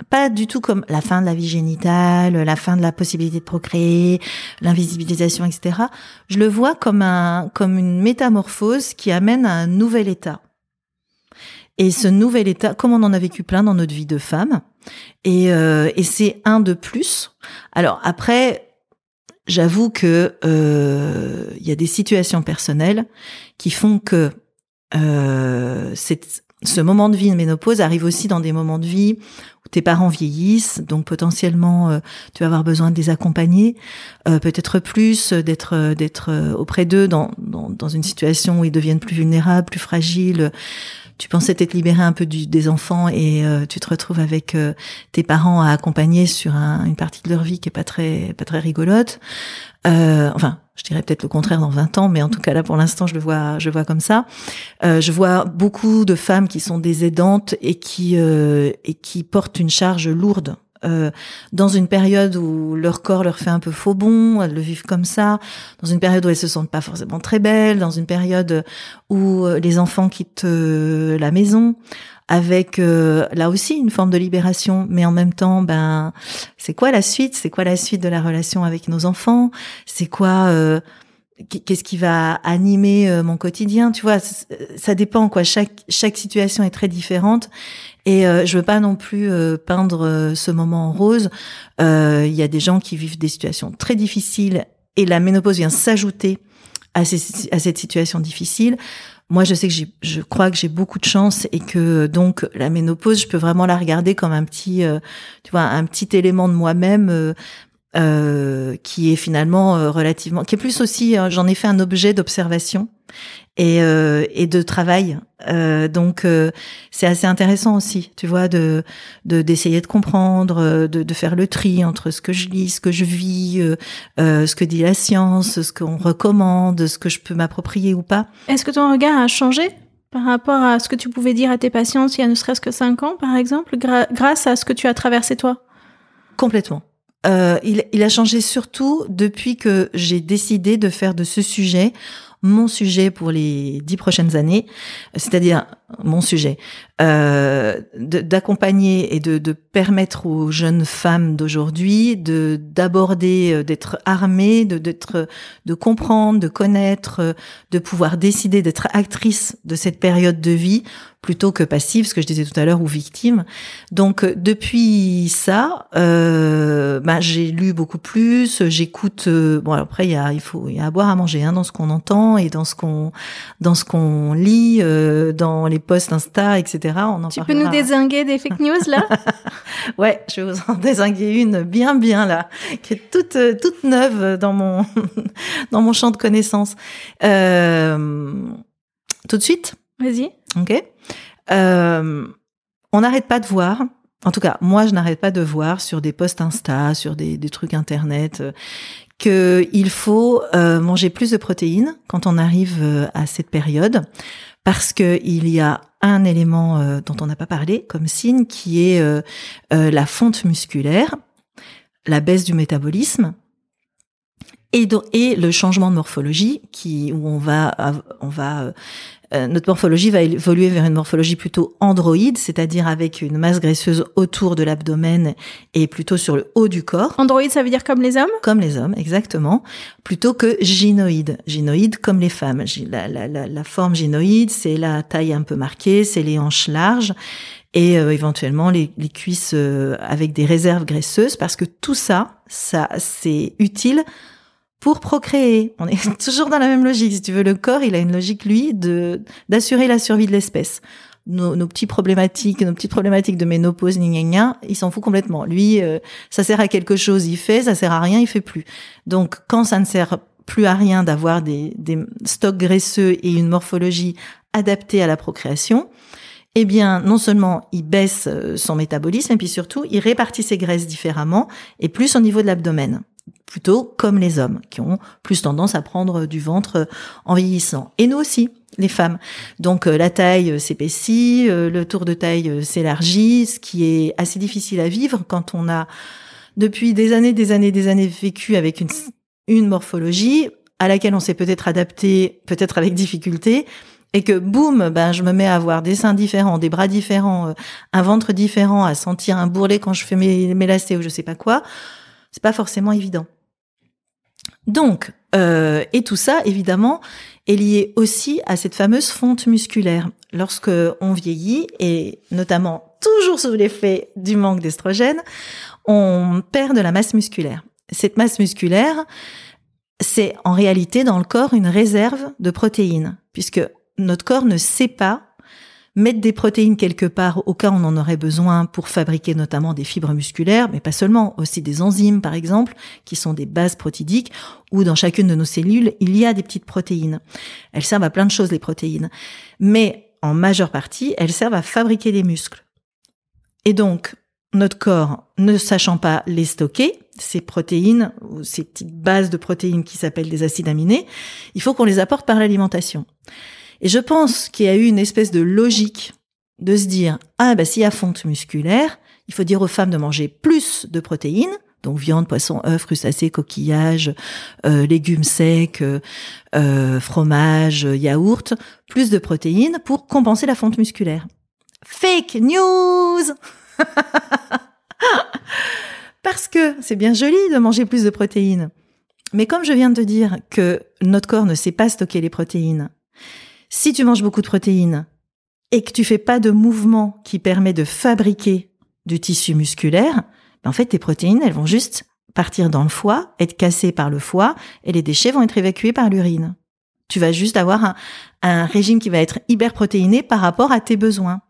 pas du tout comme la fin de la vie génitale, la fin de la possibilité de procréer, l'invisibilisation, etc. Je le vois comme un, comme une métamorphose qui amène à un nouvel état. Et ce nouvel état, comme on en a vécu plein dans notre vie de femme, et, euh, et c'est un de plus. Alors après, j'avoue que euh, il y a des situations personnelles qui font que euh, ce moment de vie de ménopause arrive aussi dans des moments de vie où tes parents vieillissent, donc potentiellement euh, tu vas avoir besoin de les accompagner, euh, peut-être plus euh, d'être d'être auprès d'eux dans, dans, dans une situation où ils deviennent plus vulnérables, plus fragiles. Tu pensais t'être libéré un peu du, des enfants et tu te retrouves avec tes parents à accompagner sur un, une partie de leur vie qui est pas très pas très rigolote. enfin, je dirais peut-être le contraire dans 20 ans, mais en tout cas là pour l'instant je le vois, je vois comme ça. Euh, je vois beaucoup de femmes qui sont des aidantes et qui euh, et qui portent une charge lourde. Euh, dans une période où leur corps leur fait un peu faux bon, elles le vivent comme ça, dans une période où elles se sentent pas forcément très belles, dans une période où euh, les enfants quittent euh, la maison, avec euh, là aussi une forme de libération, mais en même temps, ben, c'est quoi la suite? C'est quoi la suite de la relation avec nos enfants? C'est quoi euh, Qu'est-ce qui va animer euh, mon quotidien? Tu vois, ça dépend quoi. Chaque chaque situation est très différente, et je veux pas non plus peindre ce moment en rose. Il y a des gens qui vivent des situations très difficiles, et la ménopause vient s'ajouter à cette situation difficile. Moi, je sais que je crois que j'ai beaucoup de chance et que donc la ménopause, je peux vraiment la regarder comme un petit, euh, tu vois, un petit élément de moi-même euh, euh qui est finalement euh, relativement, qui est plus aussi, j'en ai fait un objet d'observation et, euh, et de travail. Euh, donc euh, c'est assez intéressant aussi, tu vois, de d'essayer de, comprendre, de, de, faire le tri entre ce que je lis, ce que je vis, ce que dit la science, ce qu'on recommande, ce que je peux m'approprier ou pas. Est-ce que ton regard a changé par rapport à ce que tu pouvais dire à tes patients il y a ne serait-ce que cinq ans, par exemple, grâce à ce que tu as traversé toi? Complètement. Euh, il, il, a changé surtout depuis que j'ai décidé de faire de ce sujet mon sujet pour les dix prochaines années, c'est-à-dire mon sujet, euh, d'accompagner et de, de, permettre aux jeunes femmes d'aujourd'hui de d'aborder, euh, d'être armées, de d'être, de comprendre, de connaître, de pouvoir décider d'être actrice de cette période de vie plutôt que passive, ce que je disais tout à l'heure, ou victime. Donc euh, depuis ça, euh, bah, j'ai lu beaucoup plus, j'écoute. Euh, bon, après il y a, il faut, il y a à boire, à manger hein, dans ce qu'on entend et dans ce qu'on, dans ce qu'on lit, euh, dans les posts Insta, etc. On en tu peux nous désinguer des fake news là? Ouais, je vais vous en désinguer une bien bien là, qui est toute euh, toute neuve dans mon dans mon champ de connaissances. Euh, tout de suite? Vas-y. Ok. Euh, on n'arrête pas de voir. En tout cas, moi, je n'arrête pas de voir sur des posts Insta, sur des, trucs Internet, euh, qu'il faut euh, manger plus de protéines quand on arrive euh, à cette période, parce que il y a un élément dont on n'a pas parlé comme signe, qui est la fonte musculaire, la baisse du métabolisme, et, et le changement de morphologie qui où on va on va euh, notre morphologie va évoluer vers une morphologie plutôt androïde, c'est-à-dire avec une masse graisseuse autour de l'abdomen et plutôt sur le haut du corps. Androïde, ça veut dire comme les hommes? Comme les hommes, exactement. Plutôt que gynoïde. Gynoïde comme les femmes. La, la, la, la forme gynoïde, c'est la taille un peu marquée, c'est les hanches larges et euh, éventuellement les, les cuisses euh, avec des réserves graisseuses parce que tout ça, ça c'est utile pour procréer. On est toujours dans la même logique. Si tu veux, le corps, il a une logique, lui, de d'assurer la survie de l'espèce. Nos, nos petites problématiques, nos petites problématiques de ménopause, gna, gna, gna, il s'en fout complètement. Lui, euh, ça sert à quelque chose, il fait, ça sert à rien, il fait plus. Donc, quand ça ne sert plus à rien d'avoir des, des stocks graisseux et une morphologie adaptée à la procréation, eh bien, non seulement il baisse euh, son métabolisme, et puis surtout, il répartit ses graisses différemment et plus au niveau de l'abdomen plutôt comme les hommes, qui ont plus tendance à prendre du ventre en vieillissant. Et nous aussi, les femmes. Donc euh, la taille s'épaissit, euh, le tour de taille euh, s'élargit, ce qui est assez difficile à vivre quand on a depuis des années, des années, des années vécu avec une, une morphologie à laquelle on s'est peut-être adapté, peut-être avec difficulté, et que boum, ben je me mets à avoir des seins différents, des bras différents, un ventre différent, à sentir un bourrelet quand je fais mes, mes lacets ou je sais pas quoi, c'est pas forcément évident. Donc, euh, et tout ça, évidemment, est lié aussi à cette fameuse fonte musculaire. Lorsque on vieillit, et notamment toujours sous l'effet du manque d'estrogène, on perd de la masse musculaire. Cette masse musculaire, c'est en réalité dans le corps une réserve de protéines, puisque notre corps ne sait pas mettre des protéines quelque part au cas où on en aurait besoin pour fabriquer notamment des fibres musculaires, mais pas seulement, aussi des enzymes par exemple, qui sont des bases protidiques, où dans chacune de nos cellules, il y a des petites protéines. Elles servent à plein de choses, les protéines. Mais en majeure partie, elles servent à fabriquer des muscles. Et donc, notre corps, ne sachant pas les stocker, ces protéines, ou ces petites bases de protéines qui s'appellent des acides aminés, il faut qu'on les apporte par l'alimentation. Et je pense qu'il y a eu une espèce de logique de se dire, ah bah s'il y a fonte musculaire, il faut dire aux femmes de manger plus de protéines, donc viande, poisson, œufs, crustacés, coquillages, euh, légumes secs, euh, euh, fromage, yaourt, plus de protéines pour compenser la fonte musculaire. Fake news Parce que c'est bien joli de manger plus de protéines. Mais comme je viens de te dire que notre corps ne sait pas stocker les protéines, si tu manges beaucoup de protéines et que tu fais pas de mouvement qui permet de fabriquer du tissu musculaire, ben en fait, tes protéines, elles vont juste partir dans le foie, être cassées par le foie, et les déchets vont être évacués par l'urine. Tu vas juste avoir un, régime qui va être hyperprotéiné par rapport à tes besoins.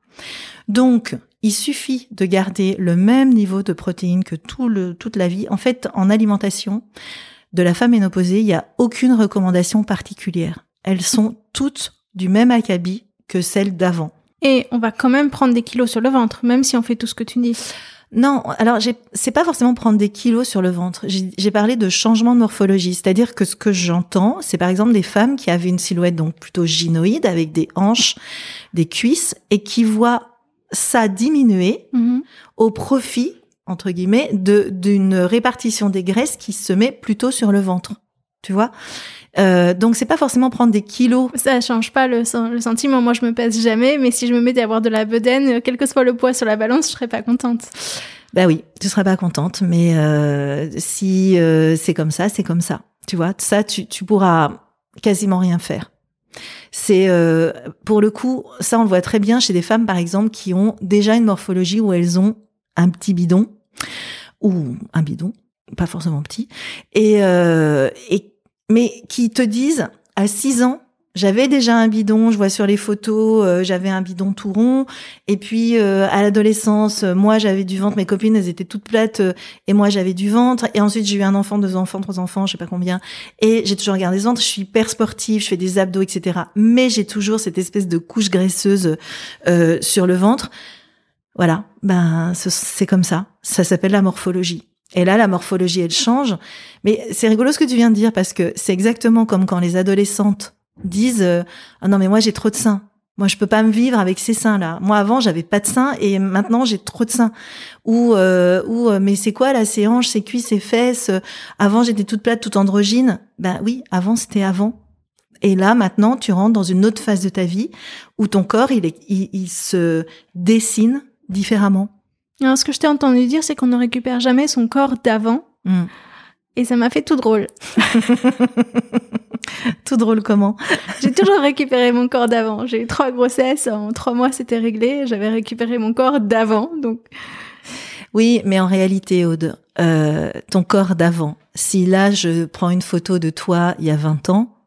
Donc, il suffit de garder le même niveau de protéines que tout le, toute la vie. En fait, en alimentation de la femme ménopausée, il n'y a aucune recommandation particulière. Elles sont toutes du même acabit que celle d'avant. Et on va quand même prendre des kilos sur le ventre, même si on fait tout ce que tu dis. Non, alors c'est pas forcément prendre des kilos sur le ventre. J'ai parlé de changement de morphologie, c'est-à-dire que ce que j'entends, c'est par exemple des femmes qui avaient une silhouette donc plutôt gynoïde avec des hanches, des cuisses et qui voient ça diminuer mm-hmm. au profit entre guillemets de d'une répartition des graisses qui se met plutôt sur le ventre. Tu vois? Euh, donc c'est pas forcément prendre des kilos. Ça change pas le, le, sentiment. Moi je me pèse jamais, mais si je me mettais à avoir de la bedaine, quel que soit le poids sur la balance, je serais pas contente. Bah oui, tu serais pas contente, mais euh, si euh, c'est comme ça, c'est comme ça. Tu vois, ça tu, tu pourras quasiment rien faire. C'est euh, pour le coup, ça on le voit très bien chez des femmes par exemple qui ont déjà une morphologie où elles ont un petit bidon ou un bidon, pas forcément petit, et, euh, et mais qui te disent à 6 ans, j'avais déjà un bidon, je vois sur les photos, euh, j'avais un bidon tout rond. Et puis euh, à l'adolescence, moi j'avais du ventre, mes copines elles étaient toutes plates euh, et moi j'avais du ventre. Et ensuite j'ai eu un enfant, deux enfants, trois enfants, je sais pas combien. Et j'ai toujours regardé ce ventre. Je suis hyper sportive, je fais des abdos, etc. Mais j'ai toujours cette espèce de couche graisseuse sur le ventre. Voilà, ben c'est comme ça. Ça s'appelle la morphologie. Et là, la morphologie, elle change. Mais c'est rigolo ce que tu viens de dire parce que c'est exactement comme quand les adolescentes disent euh, ah non mais moi j'ai trop de seins. Moi je peux pas me vivre avec ces seins là. Moi avant j'avais pas de seins et maintenant j'ai trop de seins. Ou euh, ou euh, mais c'est quoi là ces hanches, ces cuisses, ces fesses Avant j'étais toute plate, toute androgyne. Ben oui, avant c'était avant. Et là maintenant tu rentres dans une autre phase de ta vie où ton corps il, est, il se dessine différemment. Alors, ce que je t'ai entendu dire, c'est qu'on ne récupère jamais son corps d'avant. Hmm. Et ça m'a fait tout drôle. tout drôle comment? J'ai toujours récupéré mon corps d'avant. J'ai eu trois grossesses, en trois mois c'était réglé. J'avais récupéré mon corps d'avant, donc. Oui, mais en réalité, Aude, euh, ton corps d'avant. Si là, je prends une photo de toi il y a 20 ans,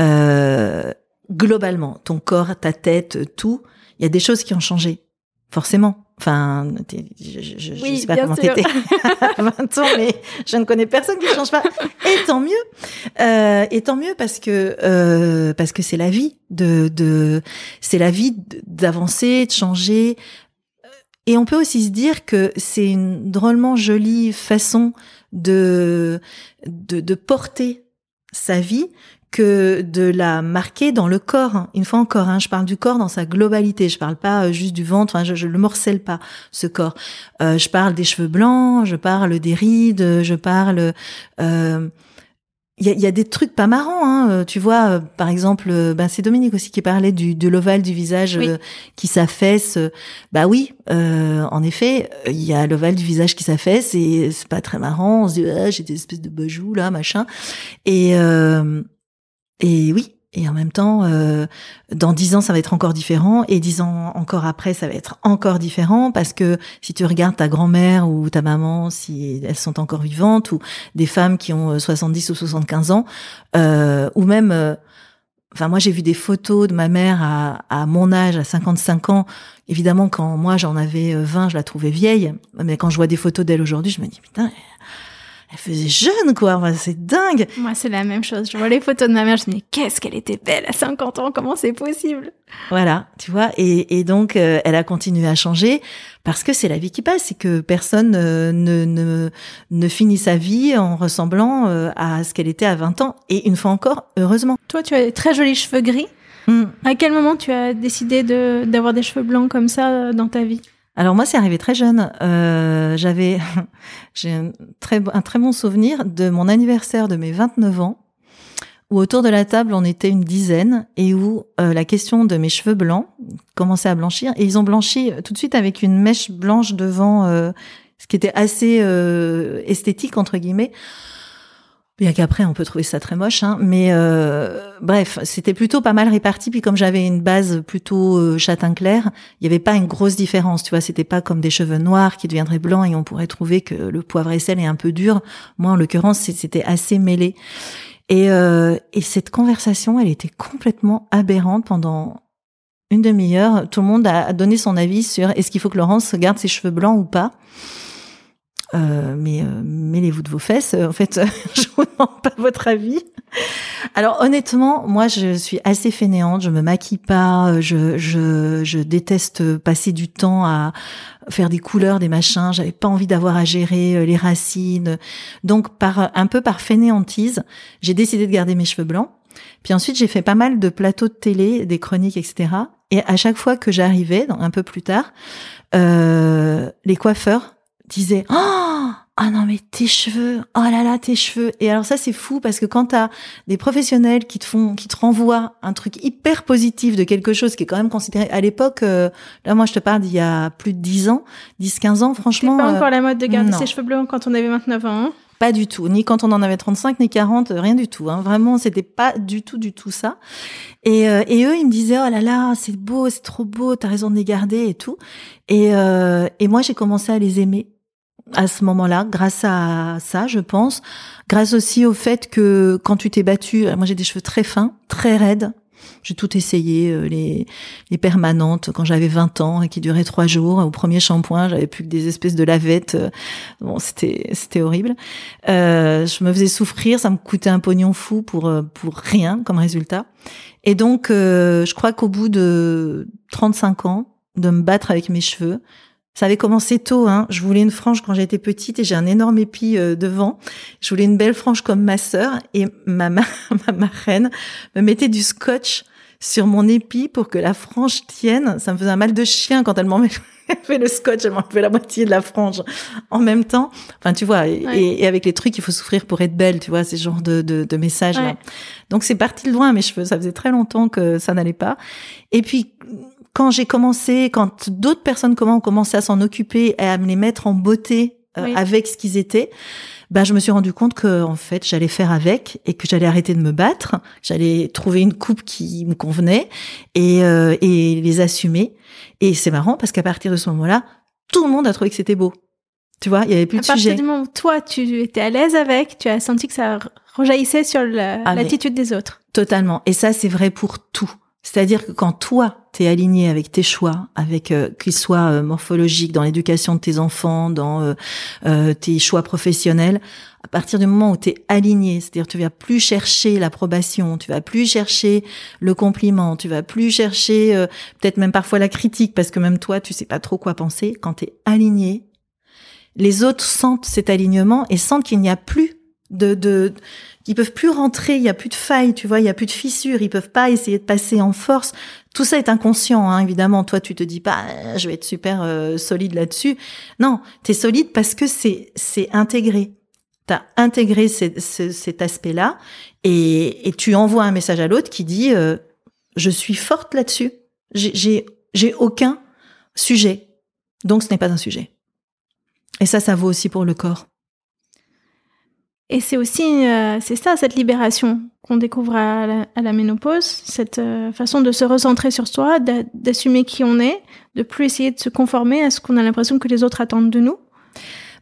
euh, globalement, ton corps, ta tête, tout, il y a des choses qui ont changé, forcément. Enfin, je, je, je sais pas comment t'étais à 20 ans, mais je ne connais personne qui ne change pas. Et tant mieux. Euh, et tant mieux parce que euh, parce que c'est la vie de, de c'est la vie d'avancer, de changer. Et on peut aussi se dire que c'est une drôlement jolie façon de, de, de porter sa vie que de la marquer dans le corps. Hein. Une fois encore, hein, je parle du corps dans sa globalité. Je parle pas euh, juste du ventre. Enfin, je, je le morcelle pas ce corps. Euh, je parle des cheveux blancs. Je parle des rides. Je parle. Euh, il y, a, y, a, des trucs pas marrants, hein. Euh, tu vois. par exemple, ben c'est Dominique aussi qui parlait du de l'ovale du visage qui s'affaisse. Bah oui, en effet, il y a l'ovale du visage qui s'affaisse et c'est pas très marrant. On se dit ah, j'ai des espèces de bajoux là, machin. Et et oui, et en même temps, euh, dans dix ans, ça va être encore différent, et dix ans encore après, ça va être encore différent, parce que si tu regardes ta grand-mère ou ta maman, si elles sont encore vivantes, ou des femmes qui ont 70 ou 75 ans, euh, ou même, euh, enfin moi j'ai vu des photos de ma mère à, à mon âge, à 55 ans. Évidemment, quand moi j'en avais 20, je la trouvais vieille, mais quand je vois des photos d'elle aujourd'hui, je me dis putain elle faisait jeune, quoi. c'est dingue. Moi, c'est la même chose. Je vois les photos de ma mère, je me dis, qu'est-ce qu'elle était belle à 50 ans, comment c'est possible? Voilà, tu vois. Et, et donc, euh, elle a continué à changer parce que c'est la vie qui passe et que personne euh, ne, ne, ne finit sa vie en ressemblant euh, à ce qu'elle était à 20 ans. Et une fois encore, heureusement. Toi, tu as des très jolis cheveux gris. Hmm. À quel moment tu as décidé d'avoir des cheveux blancs comme ça dans ta vie? Alors moi, c'est arrivé très jeune. Euh, j'avais j'ai un très, un très bon souvenir de mon anniversaire de mes 29 ans, où autour de la table, on était une dizaine, et où euh, la question de mes cheveux blancs commençait à blanchir. Et ils ont blanchi tout de suite avec une mèche blanche devant, euh, ce qui était assez esthétique, entre guillemets. Bien qu'après, on peut trouver ça très moche, hein. mais euh, bref, c'était plutôt pas mal réparti. Puis comme j'avais une base plutôt euh, châtain clair, il n'y avait pas une grosse différence. Tu vois, c'était pas comme des cheveux noirs qui deviendraient blancs et on pourrait trouver que le poivre et sel est un peu dur. Moi, en l'occurrence, c'était assez mêlé. Et, euh, et cette conversation, elle était complètement aberrante pendant une demi-heure. Tout le monde a donné son avis sur est-ce qu'il faut que Laurence garde ses cheveux blancs ou pas. Euh, mais euh, mêlez-vous de vos fesses. En fait, je vous demande pas votre avis. Alors honnêtement, moi je suis assez fainéante, je me maquille pas, je, je, je déteste passer du temps à faire des couleurs, des machins, j'avais pas envie d'avoir à gérer euh, les racines. Donc par un peu par fainéantise, j'ai décidé de garder mes cheveux blancs. Puis ensuite, j'ai fait pas mal de plateaux de télé, des chroniques, etc. Et à chaque fois que j'arrivais, un peu plus tard, euh, les coiffeurs disait oh ah non mais tes cheveux oh là là tes cheveux et alors ça c'est fou parce que quand t'as des professionnels qui te font qui te renvoient un truc hyper positif de quelque chose qui est quand même considéré à l'époque euh, là moi je te parle d'il y a plus de 10 ans 10 15 ans franchement pas encore la mode de garder ses cheveux blancs quand on avait 29 ans hein? Pas du tout, ni quand on en avait 35, ni 40, rien du tout. Hein. Vraiment, c'était pas du tout, du tout ça. Et, euh, et eux, ils me disaient, oh là là, c'est beau, c'est trop beau, t'as raison de les garder et tout. Et, euh, et moi, j'ai commencé à les aimer à ce moment-là, grâce à ça, je pense. Grâce aussi au fait que quand tu t'es battu, moi j'ai des cheveux très fins, très raides. J'ai tout essayé, euh, les, les permanentes quand j'avais 20 ans et qui duraient trois jours. Au premier shampoing, j'avais plus que des espèces de lavettes. Euh, bon, c'était c'était horrible. Euh, je me faisais souffrir, ça me coûtait un pognon fou pour euh, pour rien comme résultat. Et donc, je crois qu'au bout de 35 ans de me battre avec mes cheveux, ça avait commencé tôt. Hein. Je voulais une frange quand j'étais petite et j'ai un énorme épi euh, devant. Je voulais une belle frange comme ma sœur et ma, ma, ma marraine me mettait du scotch sur mon épi pour que la frange tienne. Ça me faisait un mal de chien quand elle m'en fait le scotch, elle m'enlevait la moitié de la frange en même temps. Enfin, tu vois, et, avec les trucs, il faut souffrir pour être belle, tu vois, ces genres de, de, de messages là. Donc c'est parti de loin mes cheveux. Ça faisait très longtemps que ça n'allait pas. Et puis quand j'ai commencé, quand d'autres personnes ont commencé à s'en occuper et à me les mettre en beauté euh, avec ce qu'ils étaient, ben je me suis rendu compte que en fait j'allais faire avec et que j'allais arrêter de me battre, j'allais trouver une coupe qui me convenait et, euh, et les assumer. Et c'est marrant parce qu'à partir de ce moment-là, tout le monde a trouvé que c'était beau. Tu vois, il y avait plus à de sujet. À partir du moment où toi, tu étais à l'aise avec, tu as senti que ça rejaillissait sur Ah, l'attitude des autres. Totalement. Et ça, c'est vrai pour tout. C'est-à-dire que quand toi, t'es aligné avec tes choix, avec euh, qu'ils soient euh, morphologiques, dans l'éducation de tes enfants, dans euh, euh, tes choix professionnels, à partir du moment où t'es aligné, c'est-à-dire tu vas plus chercher l'approbation, tu vas plus chercher le compliment, tu vas plus chercher euh, peut-être même parfois la critique, parce que même toi, tu sais pas trop quoi penser. Quand t'es aligné, les autres sentent cet alignement et sentent qu'il n'y a plus de, de ils peuvent plus rentrer, il y a plus de failles, tu vois, il y a plus de fissures, ils peuvent pas essayer de passer en force. Tout ça est inconscient, hein, évidemment. Toi, tu te dis pas, ah, je vais être super euh, solide là-dessus. Non, tu es solide parce que c'est c'est intégré. Tu as intégré cet aspect-là et, et, tu envoies un message à l'autre qui dit, euh, je suis forte là-dessus. J'ai j'ai aucun sujet, donc ce n'est pas un sujet. Et ça, ça vaut aussi pour le corps. Et c'est aussi, euh, c'est ça, cette libération qu'on découvre à la, ménopause, cette euh, façon de se recentrer sur soi, d'assumer qui on est, de plus essayer de se conformer à ce qu'on a l'impression que les autres attendent de nous.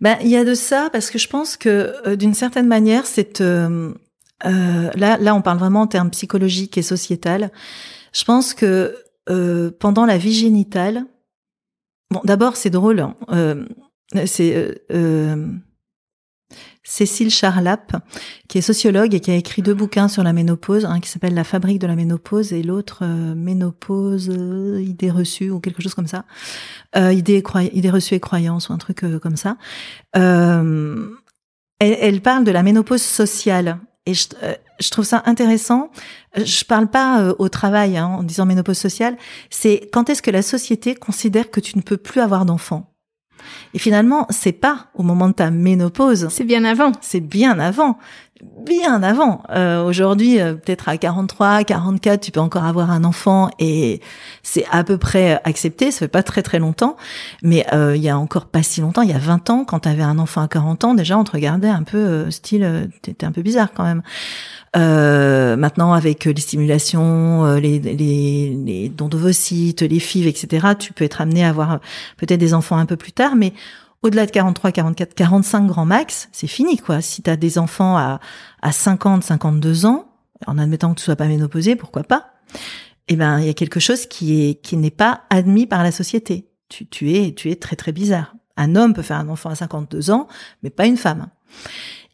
Ben, il y a de ça parce que je pense que euh, d'une certaine manière, c'est là, là, on parle vraiment en termes psychologiques et sociétal. Je pense que pendant la vie génitale, bon, d'abord c'est drôle, hein, c'est Cécile Charlap, qui est sociologue et qui a écrit deux bouquins sur la ménopause, un qui s'appelle La fabrique de la ménopause et l'autre euh, Ménopause, euh, idées reçues ou quelque chose comme ça, euh, idées, idées reçues et croyances ou un truc euh, comme ça. Euh, elle, elle, parle de la ménopause sociale et je, je trouve ça intéressant. Je parle pas au travail hein, en disant ménopause sociale, c'est quand est-ce que la société considère que tu ne peux plus avoir d'enfants et finalement, c'est pas au moment de ta ménopause. C'est bien avant. C'est bien avant. Bien avant. Euh, Aujourd'hui, euh, peut-être à 43, 44, tu peux encore avoir un enfant et c'est à peu près accepté. Ça fait pas très très longtemps, mais euh, il y a encore pas si longtemps, il y a 20 ans, quand tu avais un enfant à 40 ans, déjà on te regardait un peu euh, style, euh, t'étais un peu bizarre quand même. Euh, maintenant, avec les stimulations, euh, les, les, les dons d'ovocytes, les FIV, etc., tu peux être amené à avoir peut-être des enfants un peu plus tard, mais au-delà de 43, 44, 45 grands max, c'est fini, quoi. Si tu as des enfants à, à 50, 52 ans, en admettant que tu sois pas ménopausé, pourquoi pas? Eh ben, il y a quelque chose qui est qui n'est pas admis par la société. Tu, tu es tu es très très bizarre. Un homme peut faire un enfant à 52 ans, mais pas une femme.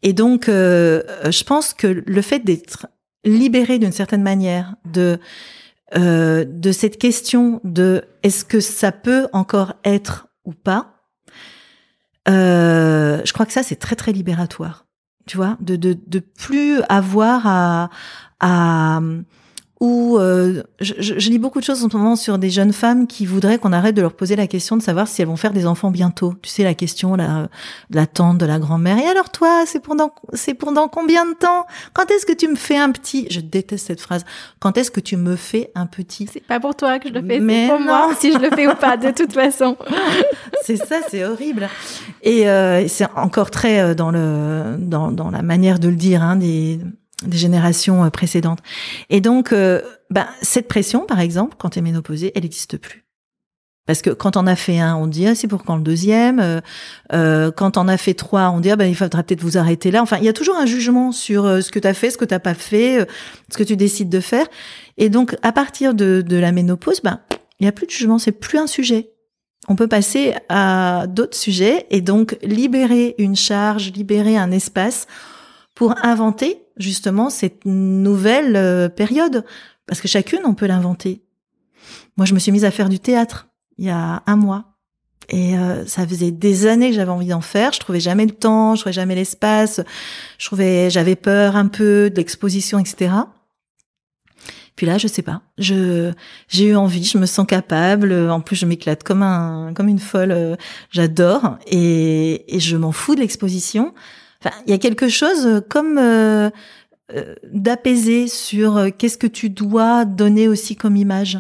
Et donc, euh, je pense que le fait d'être libéré d'une certaine manière de euh, de cette question de est-ce que ça peut encore être ou pas, euh, je crois que ça c'est très très libératoire. Tu vois, de de de plus avoir à à ou euh, je, je, lis beaucoup de choses en ce moment sur des jeunes femmes qui voudraient qu'on arrête de leur poser la question de savoir si elles vont faire des enfants bientôt. Tu sais la question la, de la tante, de la grand-mère. Et alors toi, c'est pendant c'est pendant combien de temps? Quand est-ce que tu me fais un petit Je déteste cette phrase. Quand est-ce que tu me fais un petit C'est pas pour toi que je le fais, c'est pour moi si je le fais ou pas. De toute façon. c'est ça, c'est horrible. Et euh, c'est encore très euh, dans le dans dans la manière de le dire hein, des des générations euh, précédentes. Et donc, euh, ben, cette pression, par exemple, quand tu es ménopausée, elle n'existe plus. Parce que quand on a fait un, on dit ah, c'est pour quand le deuxième. Euh, euh, quand on a fait trois, on dit ah, ben il faudra peut-être vous arrêter là. Enfin, il y a toujours un jugement sur euh, ce que tu as fait, ce que t'as pas fait, ce que tu décides de faire. Et donc à partir de, de la ménopause, ben il y a plus de jugement, c'est plus un sujet. On peut passer à d'autres sujets et donc libérer une charge, libérer un espace pour inventer justement cette nouvelle euh, période. Parce que chacune, on peut l'inventer. Moi, je me suis mise à faire du théâtre il y a un mois. Et euh, ça faisait des années que j'avais envie d'en faire. Je trouvais jamais le temps, je trouvais jamais l'espace. Je trouvais, j'avais peur un peu de l'exposition, etc. Puis là, je sais pas. Je j'ai eu envie, je me sens capable. En plus, je m'éclate comme un comme une folle. J'adore et, et je m'en fous de l'exposition. Enfin, il y a quelque chose comme euh, euh, d'apaisé sur euh, qu'est-ce que tu dois donner aussi comme image?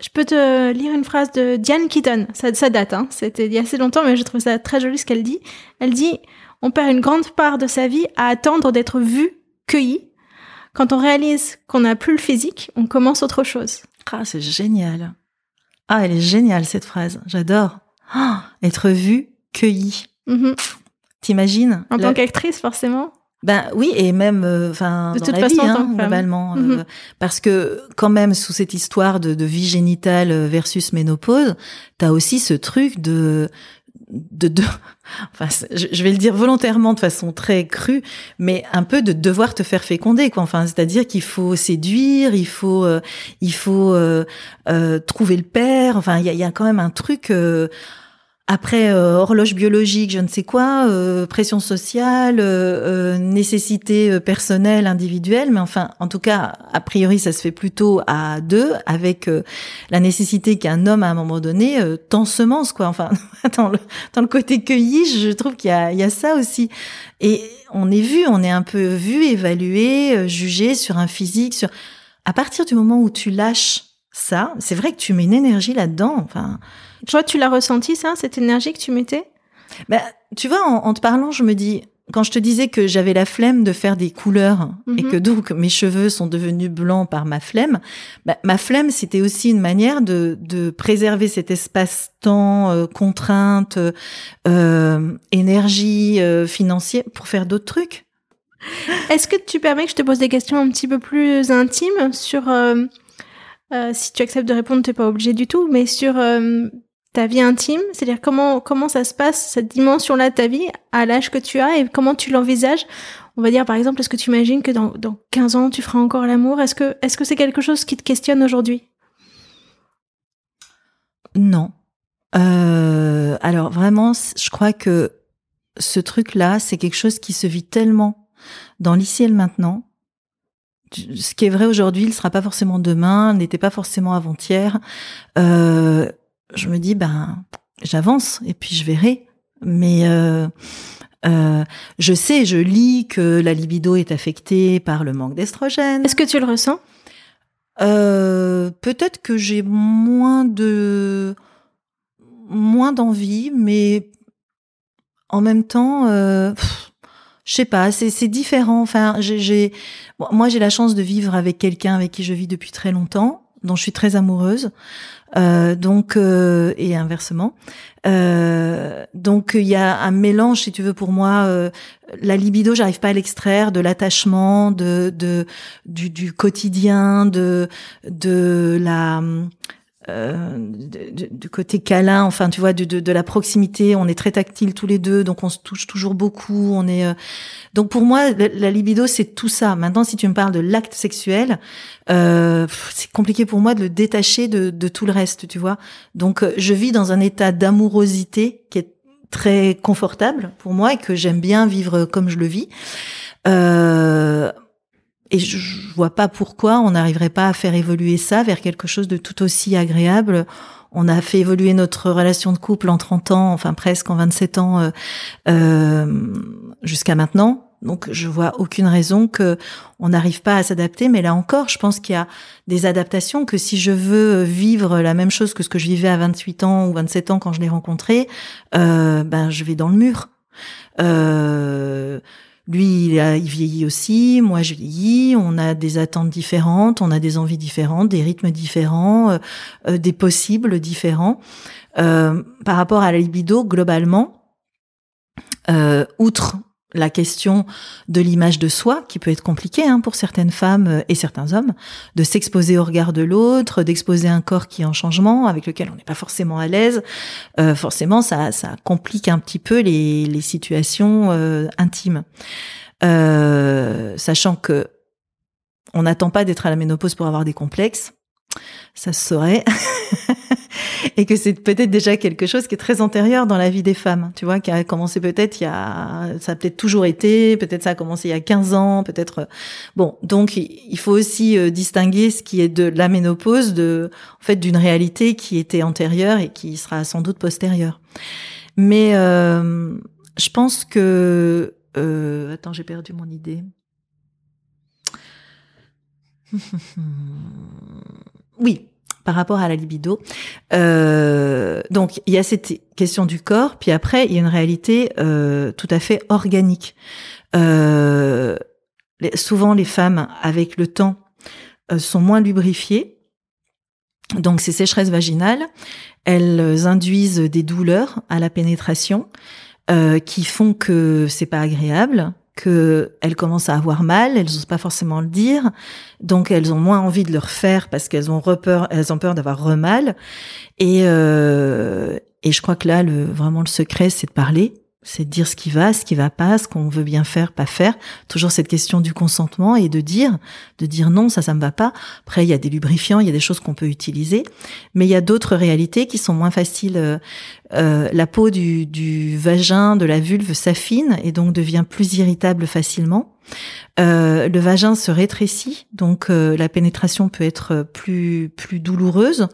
Je peux te lire une phrase de Diane Keaton. Ça, ça date, hein. C'était il y a assez longtemps, mais je trouve ça très joli ce qu'elle dit. Elle dit On perd une grande part de sa vie à attendre d'être vu, cueilli. Quand on réalise qu'on n'a plus le physique, on commence autre chose. Ah, c'est génial. Ah, elle est géniale cette phrase. J'adore. Ah, être vu, cueilli. Mhm. T'imagines En tant qu'actrice, forcément. Ben oui, et même, euh, enfin, De dans toute la façon, vie, hein, euh, parce que quand même sous cette histoire de, de vie génitale versus ménopause, t'as aussi ce truc de de, de enfin je, je vais le dire volontairement de façon très crue mais un peu de devoir te faire féconder quoi. Enfin c'est-à-dire qu'il faut séduire il faut euh, il faut euh, euh, trouver le père. Enfin il y a, y a quand même un truc euh, après euh, horloge biologique, je ne sais quoi, euh, pression sociale, euh, euh, nécessité euh, personnelle, individuelle, mais enfin, en tout cas, a priori, ça se fait plutôt à deux, avec la nécessité qu'un homme, à un moment donné, euh, tend semence, quoi. Enfin, dans le, dans le côté cueilli, je trouve qu'il y a, y a ça aussi. Et on est vu, on est un peu vu, évalué, jugé sur un physique, sur... À partir du moment où tu lâches ça, c'est vrai que tu mets une énergie là-dedans, enfin... Toi, tu l'as ressenti, ça, cette énergie que tu mettais? Bah, tu vois, en, en te parlant, je me dis, quand je te disais que j'avais la flemme de faire des couleurs et Mhm. que donc mes cheveux sont devenus blancs par ma flemme, bah, ma flemme, c'était aussi une manière de, de préserver cet espace-temps, euh, contrainte, euh, énergie euh, financière pour faire d'autres trucs. Est-ce que tu permets que je te pose des questions un petit peu plus intimes sur, euh, si tu acceptes de répondre, t'es pas obligé du tout, mais sur euh, ta vie intime, c'est-à-dire comment comment ça se passe cette dimension-là de ta vie à l'âge que tu as et comment tu l'envisages. On va dire par exemple, est-ce que tu imagines que dans, dans 15 ans tu feras encore l'amour? Est-ce que est-ce que c'est quelque chose qui te questionne aujourd'hui? Non. Euh, alors vraiment, je crois que ce truc-là, c'est quelque chose qui se vit tellement dans l'ici et le maintenant. Ce qui est vrai aujourd'hui, il sera pas forcément demain, n'était pas forcément avant-hier. Euh, je me dis, ben, j'avance et puis je verrai. Mais euh, euh, je sais, je lis que la libido est affectée par le manque d'estrogène. Est-ce que tu le ressens? Euh, peut-être que j'ai moins de moins d'envie, mais en même temps, euh, pff, je sais pas, c'est différent. Enfin, j'ai- moi j'ai la chance de vivre avec quelqu'un avec qui je vis depuis très longtemps, dont je suis très amoureuse. Euh, donc euh, et inversement. Euh, donc il y a un mélange, si tu veux, pour moi. euh, la libido, j'arrive pas à l'extraire de l'attachement, de, de du, du quotidien, de de la euh, du côté câlin, enfin tu vois, de, de, de la proximité. On est très tactiles tous les deux, donc on se touche toujours beaucoup. On est euh, donc pour moi la, la libido c'est tout ça. Maintenant, si tu me parles de l'acte sexuel, euh, c'est compliqué pour moi de le détacher de, de tout le reste, tu vois. Donc euh, je vis dans un état d'amourosité qui est très confortable pour moi et que j'aime bien vivre comme je le vis. Euh, et je, je vois pas pourquoi on n'arriverait pas à faire évoluer ça vers quelque chose de tout aussi agréable. On a fait évoluer notre relation de couple en 30 ans, enfin presque en 27 ans, euh, euh, jusqu'à maintenant. Donc je vois aucune raison que on n'arrive pas à s'adapter. Mais là encore, je pense qu'il y a des adaptations que si je veux vivre la même chose que ce que je vivais à 28 ans ou 27 ans quand je l'ai rencontré, euh, ben je vais dans le mur. Euh, lui, il, vieillit aussi, moi je vieillis, on a des attentes différentes, on a des envies différentes, des rythmes différents, euh, euh, des possibles différents. Euh, par rapport à la libido, globalement, outre la question de l'image de soi, qui peut être compliquée hein, pour certaines femmes euh, et certains hommes, de s'exposer au regard de l'autre, d'exposer un corps qui est en changement, avec lequel on n'est pas forcément à l'aise. Euh, forcément, ça, ça complique un petit peu les, les situations euh, intimes. Euh, sachant que on n'attend pas d'être à la ménopause pour avoir des complexes, ça se saurait. et que c'est peut-être déjà quelque chose qui est très antérieur dans la vie des femmes, tu vois, qui a commencé peut-être il y a, ça a peut-être toujours été, peut-être ça a commencé il y a 15 ans, peut-être, bon, donc il faut aussi euh, distinguer ce qui est de la ménopause de, en fait, d'une réalité qui était antérieure et qui sera sans doute postérieure. Mais euh, je pense que, euh, attends, j'ai perdu mon idée. oui, par rapport à la libido. Euh, donc, il y a cette question du corps, puis après, il y a une réalité euh, tout à fait organique. Euh, souvent, les femmes, avec le temps, sont moins lubrifiées. Donc, ces sécheresses vaginales, elles induisent des douleurs à la pénétration. qui font que c'est pas agréable, que elles commencent à avoir mal, elles n'osent pas forcément le dire, donc elles ont moins envie de le refaire parce qu'elles ont peur, elles ont peur d'avoir remal. Et euh, et je crois que là, le vraiment le secret, c'est de parler, c'est de dire ce qui va, ce qui va pas, ce qu'on veut bien faire, pas faire. Toujours cette question du consentement et de dire, de dire non, ça, ça me va pas. Après, il y a des lubrifiants, il y a des choses qu'on peut utiliser, mais il y a d'autres réalités qui sont moins faciles. Euh, euh, la peau du, du vagin, de la vulve s'affine et donc devient plus irritable facilement. Euh, le vagin se rétrécit, donc euh, la pénétration peut être plus plus douloureuse,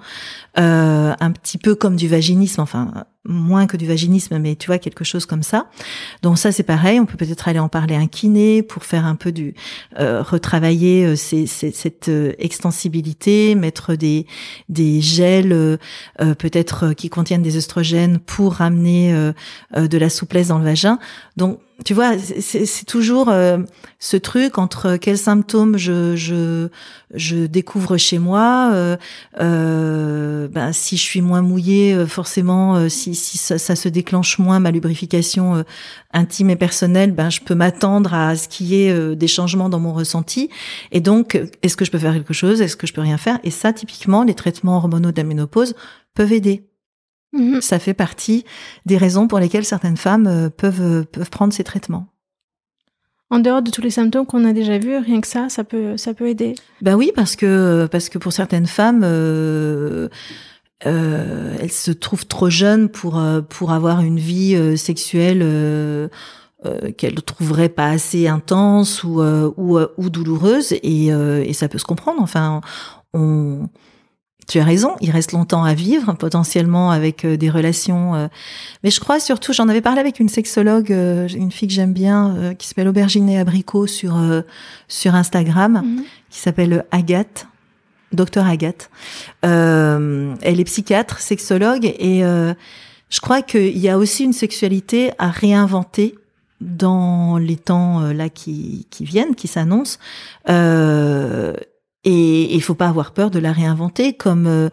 euh, un petit peu comme du vaginisme, enfin moins que du vaginisme, mais tu vois quelque chose comme ça. Donc ça c'est pareil, on peut peut-être aller en parler à un kiné pour faire un peu du retravailler cette extensibilité, mettre des des gels peut-être qui contiennent des oestrogènes pour ramener de la souplesse dans le vagin. Donc tu vois, c'est toujours euh, ce truc entre quels symptômes je je, je découvre chez moi. Euh, euh, ben, si je suis moins mouillée, euh, forcément, si, si ça, ça, se déclenche moins ma lubrification intime et personnelle, ben je peux m'attendre à ce qu'il y ait des changements dans mon ressenti. Et donc, est-ce que je peux faire quelque chose? Est-ce que je peux rien faire? Et ça, typiquement, les traitements hormonaux de la ménopause peuvent aider. Mhm. Ça fait partie des raisons pour lesquelles certaines femmes euh, peuvent, euh, peuvent prendre ces traitements. En dehors de tous les symptômes qu'on a déjà vus, rien que ça, ça peut, ça peut aider. Ben oui, parce que, parce que pour certaines femmes, euh, euh, elles se trouvent trop jeunes pour, pour avoir une vie sexuelle euh, qu'elles ne trouveraient pas assez intense ou, ou, ou douloureuse, et, et ça peut se comprendre. Enfin, on tu as raison, il reste longtemps à vivre, potentiellement avec euh, des relations. Euh. Mais je crois surtout, j'en avais parlé avec une sexologue, euh, une fille que j'aime bien, qui s'appelle Aubergine et Abricot sur sur Instagram, mhm. qui s'appelle Agathe, docteur Agathe. elle est psychiatre, sexologue, et je crois qu'il y a aussi une sexualité à réinventer dans les temps là qui, qui viennent, qui s'annoncent. Et il faut pas avoir peur de la réinventer comme euh,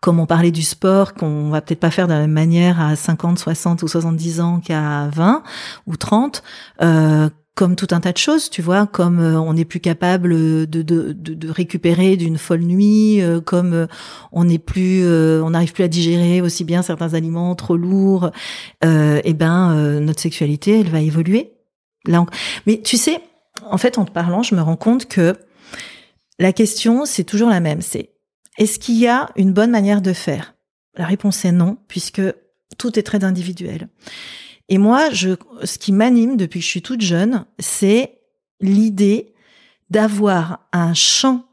comme on parlait du sport, qu'on va peut-être pas faire de la même manière à 50, 60 ou 70 ans qu'à 20 ou 30, euh, comme tout un tas de choses, tu vois, comme euh, on n'est plus capable de, de, de, récupérer d'une folle nuit, euh, comme on n'est plus, on n'arrive plus à digérer aussi bien certains aliments trop lourds, et eh ben notre sexualité, elle va évoluer. Là, mais tu sais, en fait, en te parlant, je me rends compte que la question, c'est toujours la même, c'est est-ce qu'il y a une bonne manière de faire? La réponse est non, puisque tout est très individuel. Et moi, je, ce qui m'anime depuis que je suis toute jeune, c'est l'idée d'avoir un champ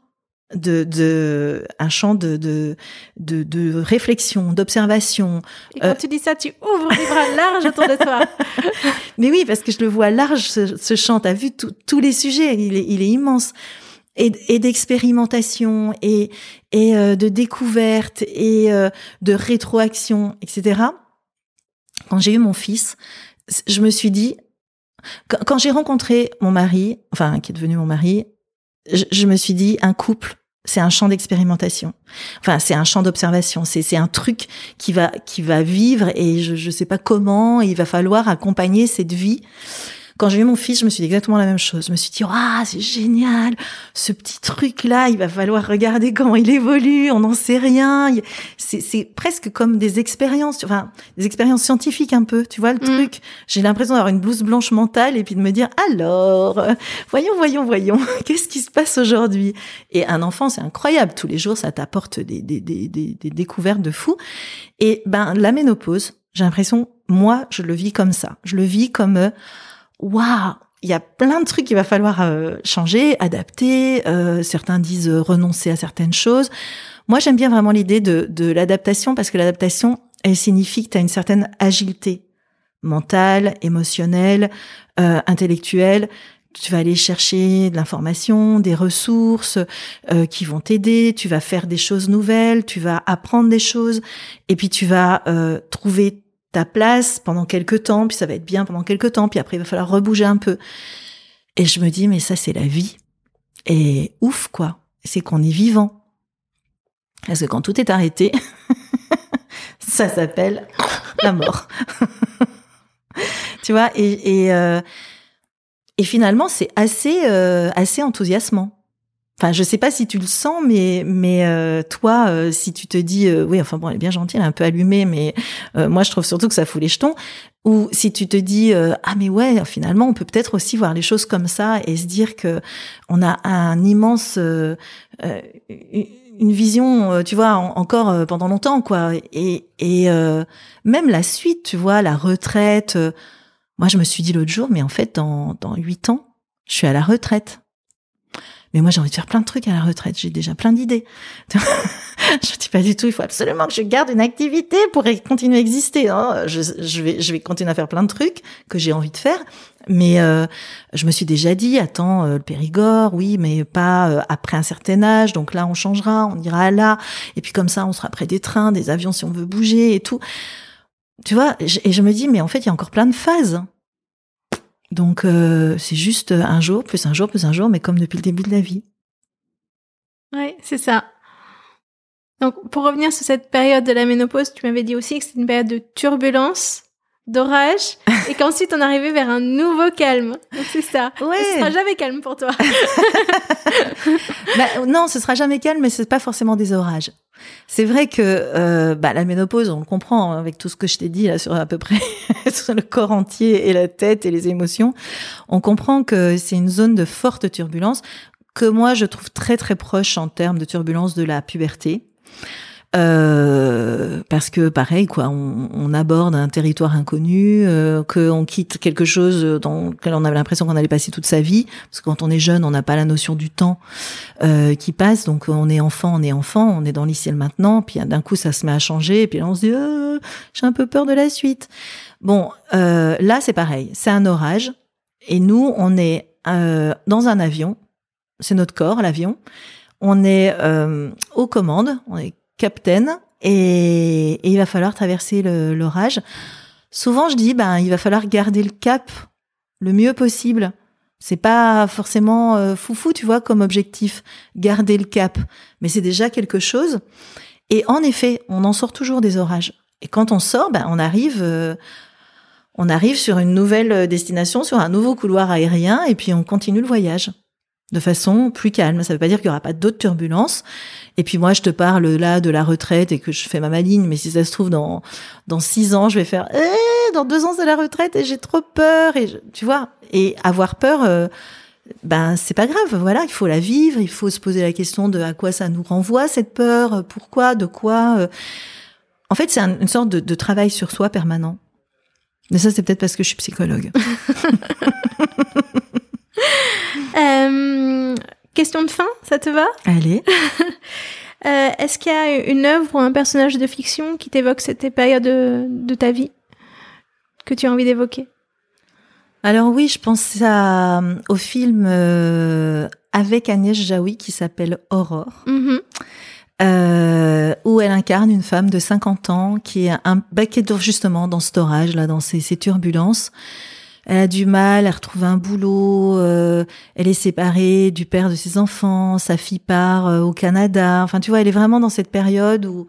de, de un champ de de de, de réflexion, d'observation. Et quand euh, tu dis ça, tu ouvres les bras larges autour de toi. Mais oui, parce que je le vois large ce, ce champ. T'as vu tous les sujets, il est, il est immense et, et d'expérimentation et, et euh, de découverte et euh, de rétroaction, etc. Quand j'ai eu mon fils, je me suis dit, quand, j'ai rencontré mon mari, enfin qui est devenu mon mari, je, je me suis dit, un couple, c'est un champ d'expérimentation. Enfin, c'est un champ d'observation. C'est c'est un truc qui va qui va vivre et je je sais pas comment. il va falloir accompagner cette vie quand j'ai eu mon fils, je me suis dit exactement la même chose. Je me suis dit, ah, c'est génial, ce petit truc-là, il va falloir regarder comment il évolue, on n'en sait rien. C'est presque comme des expériences, enfin, des expériences scientifiques un peu, tu vois le mm. truc. J'ai l'impression d'avoir une blouse blanche mentale et puis de me dire, alors, voyons, voyons, voyons, qu'est-ce qui se passe aujourd'hui? Et un enfant, c'est incroyable. Tous les jours, ça t'apporte des, des, des, des, des découvertes de fou. Et ben, la ménopause, j'ai l'impression, moi, je le vis comme ça. Je le vis comme... Euh, waouh, il y a plein de trucs qu'il va falloir euh, changer, adapter. Euh, certains disent euh, renoncer à certaines choses. Moi, j'aime bien vraiment l'idée de, de l'adaptation parce que l'adaptation, elle signifie que tu as une certaine agilité mentale, émotionnelle, intellectuelle. Tu vas aller chercher de l'information, des ressources qui vont t'aider. Tu vas faire des choses nouvelles, tu vas apprendre des choses, et puis tu vas trouver ta place pendant quelques temps, puis ça va être bien pendant quelques temps, puis après il va falloir rebouger un peu. Et je me dis, mais ça c'est la vie. Et ouf quoi, c'est qu'on est vivant. Parce que quand tout est arrêté, ça s'appelle la mort. tu vois, et et, euh, et finalement c'est assez euh, assez enthousiasmant. Enfin, je sais pas si tu le sens, mais mais euh, toi, euh, si tu te dis, euh, oui, enfin bon, elle est bien gentille, elle est un peu allumée, mais moi je trouve surtout que ça fout les jetons. Ou si tu te dis, ah mais ouais, finalement, on peut peut-être aussi voir les choses comme ça et se dire que on a un immense une vision, tu vois, encore pendant longtemps, quoi. Et et même la suite, tu vois, la retraite. moi, je me suis dit l'autre jour, mais en fait, dans dans huit ans, je suis à la retraite. Mais moi, j'ai envie de faire plein de trucs à la retraite. J'ai déjà plein d'idées. je dis pas du tout. Il faut absolument que je garde une activité pour continuer à exister. Hein. Je, je, vais, je vais continuer à faire plein de trucs que j'ai envie de faire. Mais euh, je me suis déjà dit, attends, euh, le Périgord, oui, mais pas euh, après un certain âge. Donc là, on changera, on ira là. Et puis comme ça, on sera près des trains, des avions si on veut bouger et tout. Tu vois, et je me dis, mais en fait, il y a encore plein de phases. Donc euh, c'est juste un jour, plus un jour, plus un jour, mais comme depuis le début de la vie. Oui, c'est ça. Donc pour revenir sur cette période de la ménopause, tu m'avais dit aussi que c'était une période de turbulence, d'orage, et qu'ensuite on arrivait vers un nouveau calme. Donc c'est ça. Ouais. Ce sera jamais calme pour toi. bah, non, ce sera jamais calme, mais c'est pas forcément des orages. C'est vrai que euh, bah, la ménopause, on comprend hein, avec tout ce que je t'ai dit là sur à peu près le corps entier et la tête et les émotions. On comprend que c'est une zone de forte turbulence que moi je trouve très très proche en termes de turbulence de la puberté. Euh, parce que pareil quoi, on, on, aborde un territoire inconnu, euh, qu'on quitte quelque chose dans lequel on avait l'impression qu'on allait passer toute sa vie, parce que quand on est jeune, on n'a pas la notion du temps euh, qui passe, donc on est enfant, on est enfant, on est dans l'ici maintenant, puis d'un coup ça se met à changer, et puis là on se dit oh, j'ai un peu peur de la suite. Bon, euh, là c'est pareil, c'est un orage, et nous on est euh, dans un avion, c'est notre corps l'avion. On est euh, aux commandes, capitaine et, il va falloir traverser l'orage. Souvent, je dis, ben, il va falloir garder le cap le mieux possible. C'est pas forcément euh, foufou, tu vois, comme objectif, garder le cap, mais c'est déjà quelque chose. Et en effet, on en sort toujours des orages. Et quand on sort, ben, on arrive, euh, on arrive sur une nouvelle destination, sur un nouveau couloir aérien, et puis on continue le voyage de façon plus calme. Ça veut pas dire qu'il y aura pas d'autres turbulences. Et puis moi, je te parle là de la retraite et que je fais ma maligne, mais si ça se trouve dans dans six ans, je vais faire eh, dans deux ans c'est la retraite et j'ai trop peur et tu vois et avoir peur. Euh, ben c'est pas grave, voilà, il faut la vivre, il faut se poser la question de à quoi ça nous renvoie cette peur, pourquoi, de quoi. Euh. En fait, c'est une sorte de, de travail sur soi permanent. Mais ça, c'est peut-être parce que je suis psychologue. Euh, question de fin, ça te va Allez. Euh, est-ce qu'il y a une œuvre ou un personnage de fiction qui t'évoque cette période de, ta vie que tu as envie d'évoquer? Alors oui, je pense à, au film euh, avec Agnès Jaoui qui s'appelle Aurore. Mm-hmm. où elle incarne une femme de 50 ans qui est un bah, justement dans cet orage là, dans ces turbulences, elle a du mal à retrouver un boulot, euh, elle est séparée du père de ses enfants, sa fille part euh, au Canada. Enfin, tu vois, elle est vraiment dans cette période où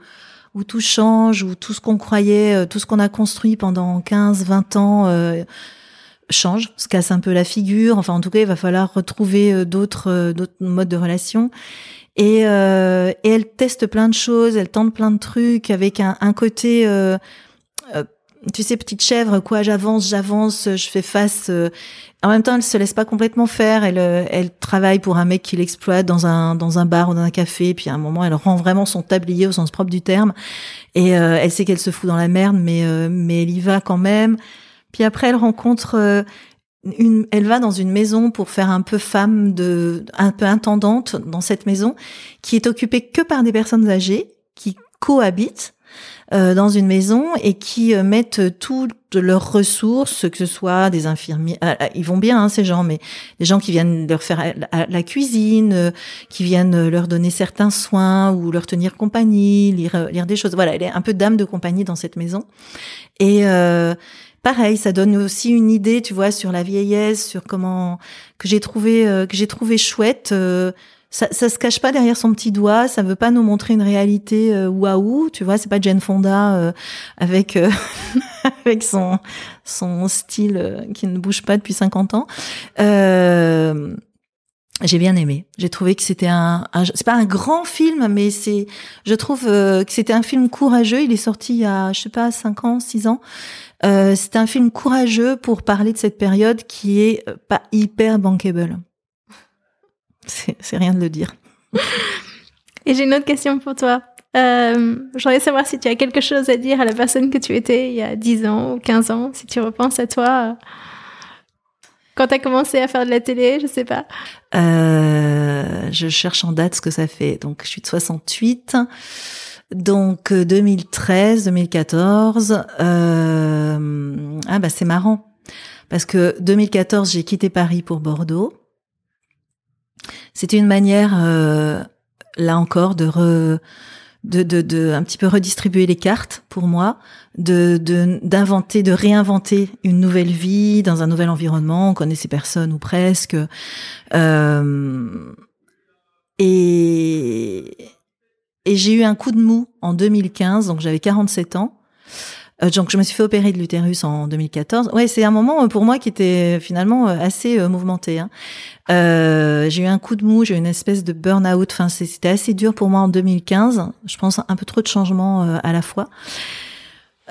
où tout change, où tout ce qu'on croyait, euh, tout ce qu'on a construit pendant 15, 20 ans change, se casse un peu la figure. Enfin, en tout cas, il va falloir retrouver d'autres modes de relation. Et, elle teste plein de choses, elle tente plein de trucs avec un côté tu sais, petite chèvre, quoi, j'avance, j'avance, je fais face. Euh. En même temps, elle se laisse pas complètement faire. Elle, euh, elle travaille pour un mec qui l'exploite dans un dans un bar ou dans un café. Puis à un moment, elle rend vraiment son tablier au sens propre du terme. Et euh, elle sait qu'elle se fout dans la merde, mais mais elle y va quand même. Puis après, elle rencontre une, elle va dans une maison pour faire un peu femme de, un peu intendante dans cette maison, qui est occupée que par des personnes âgées qui cohabitent euh, dans une maison et qui euh, mettent toutes leurs ressources, que ce soit des infirmiers, ah, ah, ils vont bien hein, ces gens, mais des gens qui viennent leur faire la, cuisine, euh, qui viennent leur donner certains soins ou leur tenir compagnie, lire, lire des choses. Voilà, elle est un peu dame de compagnie dans cette maison. Et pareil, ça donne aussi une idée, tu vois, sur la vieillesse, sur comment que j'ai trouvé que j'ai trouvé chouette ça, ça se cache pas derrière son petit doigt, ça veut pas nous montrer une réalité euh, waouh, tu vois, c'est pas Jane Fonda euh, avec euh, avec son son style euh, qui ne bouge pas depuis 50 ans. Euh, j'ai bien aimé. J'ai trouvé que c'était un, c'est pas un grand film, mais c'est, je trouve que c'était un film courageux. Il est sorti il y a, je sais pas, 5 ans, 6 ans. C'est un film courageux pour parler de cette période qui est pas hyper bankable. C'est rien de le dire. Et j'ai une autre question pour toi. Euh, J'aimerais savoir si tu as quelque chose à dire à la personne que tu étais il y a 10 ans ou 15 ans, si tu repenses à toi. Quand tu as commencé à faire de la télé, je sais pas. Euh, je cherche en date ce que ça fait. Donc, je suis de 68. Donc, 2013, 2014. Euh, ah, bah, c'est marrant. Parce que 2014, j'ai quitté Paris pour Bordeaux. C'était une manière, euh, là encore, de re, de, de, de, un petit peu redistribuer les cartes pour moi, de d'inventer, de, réinventer une nouvelle vie dans un nouvel environnement. On connaissait personne ou presque. Euh, et et j'ai eu un coup de mou en 2015, donc j'avais 47 ans. Euh, donc je me suis fait opérer de l'utérus en 2014. Ouais, c'est un moment euh, pour moi qui était finalement euh, assez mouvementé. Hein. Euh, j'ai eu un coup de mou, j'ai eu une espèce de burn-out. Enfin, c'était assez dur pour moi en 2015. Je pense un peu trop de changements à la fois.